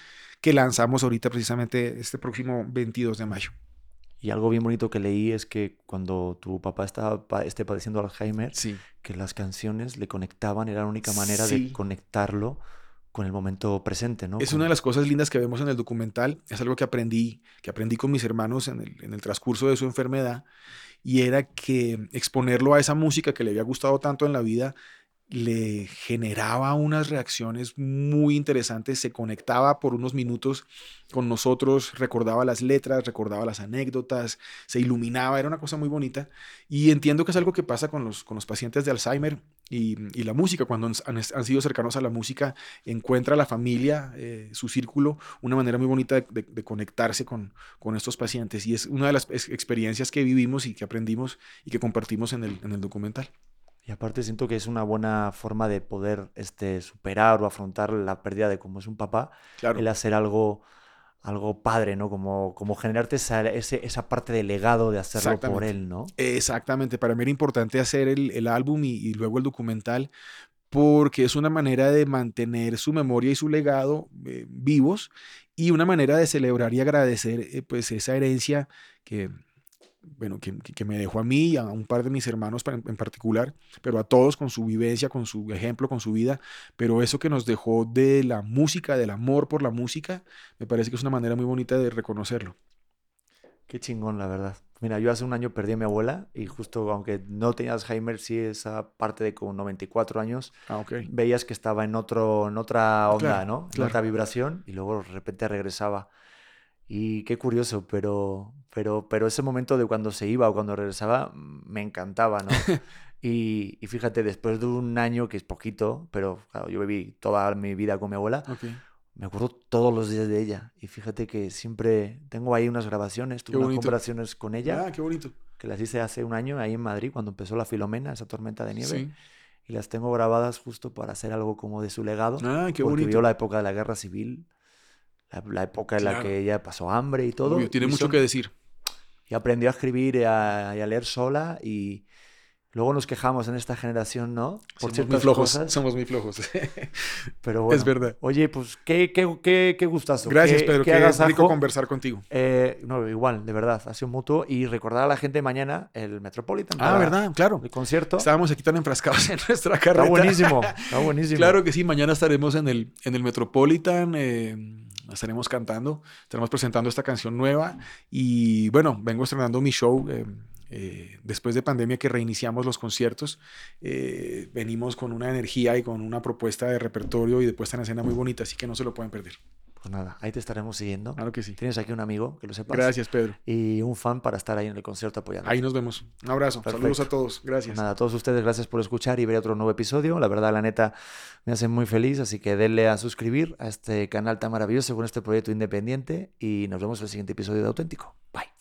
que lanzamos ahorita precisamente este próximo 22 de mayo. Y algo bien bonito que leí es que cuando tu papá estaba esté padeciendo Alzheimer, Sí. que las canciones le conectaban, era la única manera Sí. de conectarlo con el momento presente, ¿no? Es una de las cosas lindas que vemos en el documental, es algo que aprendí, que aprendí con mis hermanos en el, en el transcurso de su enfermedad, y era que exponerlo a esa música que le había gustado tanto en la vida le generaba unas reacciones muy interesantes, se conectaba por unos minutos con nosotros, recordaba las letras, recordaba las anécdotas, se iluminaba, era una cosa muy bonita. Y entiendo que es algo que pasa con los, con los pacientes de Alzheimer y, y la música, cuando han, han- sido cercanos a la música, encuentra la familia, eh, su círculo, una manera muy bonita de, de- de conectarse con, con estos pacientes. Y es una de las ex- experiencias que vivimos y que aprendimos y que compartimos en el, en el documental. Y aparte siento que es una buena forma de poder este, superar o afrontar la pérdida de cómo es un papá, Claro. el hacer algo, algo padre, ¿no? Como, como generarte esa, ese- esa parte de legado de hacerlo por él, ¿no? Exactamente, para mí era importante hacer el, el álbum y, y luego el documental porque es una manera de mantener su memoria y su legado eh, vivos y una manera de celebrar y agradecer eh, pues esa herencia que, bueno, que, que- me dejó a mí y a un par de mis hermanos en particular, pero a todos con su vivencia, con su ejemplo, con su vida, pero eso que nos dejó de la música, del amor por la música, me parece que es una manera muy bonita de reconocerlo. Qué chingón, la verdad. Mira, yo hace un año perdí a mi abuela y justo aunque no tenía Alzheimer, sí esa parte de con 94 años, Ah, ok. veías que estaba en, otro, en otra onda, Claro, ¿no? En claro. otra vibración y luego de repente regresaba. Y qué curioso, pero, pero, pero ese momento de cuando se iba o cuando regresaba mm, me encantaba, ¿no? [LAUGHS] Y, y fíjate, después de un año, que es poquito, pero claro, yo viví toda mi vida con mi abuela, Ok. me acuerdo todos los días de ella. Y fíjate que siempre tengo ahí unas grabaciones, tuve unas conversaciones con ella, Ah, qué bonito. que las hice hace un año ahí en Madrid, cuando empezó la Filomena, esa tormenta de nieve. Sí. Y las tengo grabadas justo para hacer algo como de su legado. Ah, qué porque bonito. vio la época de la guerra civil, la, la época en la Claro. que ella pasó hambre y todo. Obvio, tiene y mucho son- que decir. Y aprendió a escribir y a, y a leer sola y luego nos quejamos en esta generación, ¿no? Por somos muy flojos. cosas, Somos muy flojos. [LAUGHS] pero bueno. Es verdad. Oye, pues qué, qué, qué, qué gustazo. Gracias, Pedro. qué Qué rico conversar contigo. Eh, no, igual, de verdad, ha sido mutuo. Y recordar a la gente mañana el Metropolitan. Ah, ¿verdad? Claro. El concierto. Estábamos aquí tan enfrascados [LAUGHS] en nuestra Está carrera. buenísimo, está [LAUGHS] buenísimo. Claro que sí, mañana estaremos en el, en el Metropolitan, eh, estaremos cantando, estaremos presentando esta canción nueva y bueno, vengo estrenando mi show eh, eh, después de pandemia que reiniciamos los conciertos, eh, venimos con una energía y con una propuesta de repertorio y de puesta en escena muy bonita, así que no se lo pueden perder. Pues nada, ahí te estaremos siguiendo. Claro que sí. Tienes aquí un amigo, que lo sepas. Gracias, Pedro. Y un fan para estar ahí en el concierto apoyando. Ahí nos vemos. Un abrazo. Saludos a todos. Gracias. Nada, a todos ustedes, gracias por escuchar y ver otro nuevo episodio. La verdad, la neta, me hace muy feliz, así que denle a suscribir a este canal tan maravilloso con este proyecto independiente y nos vemos en el siguiente episodio de Auténtico. Bye.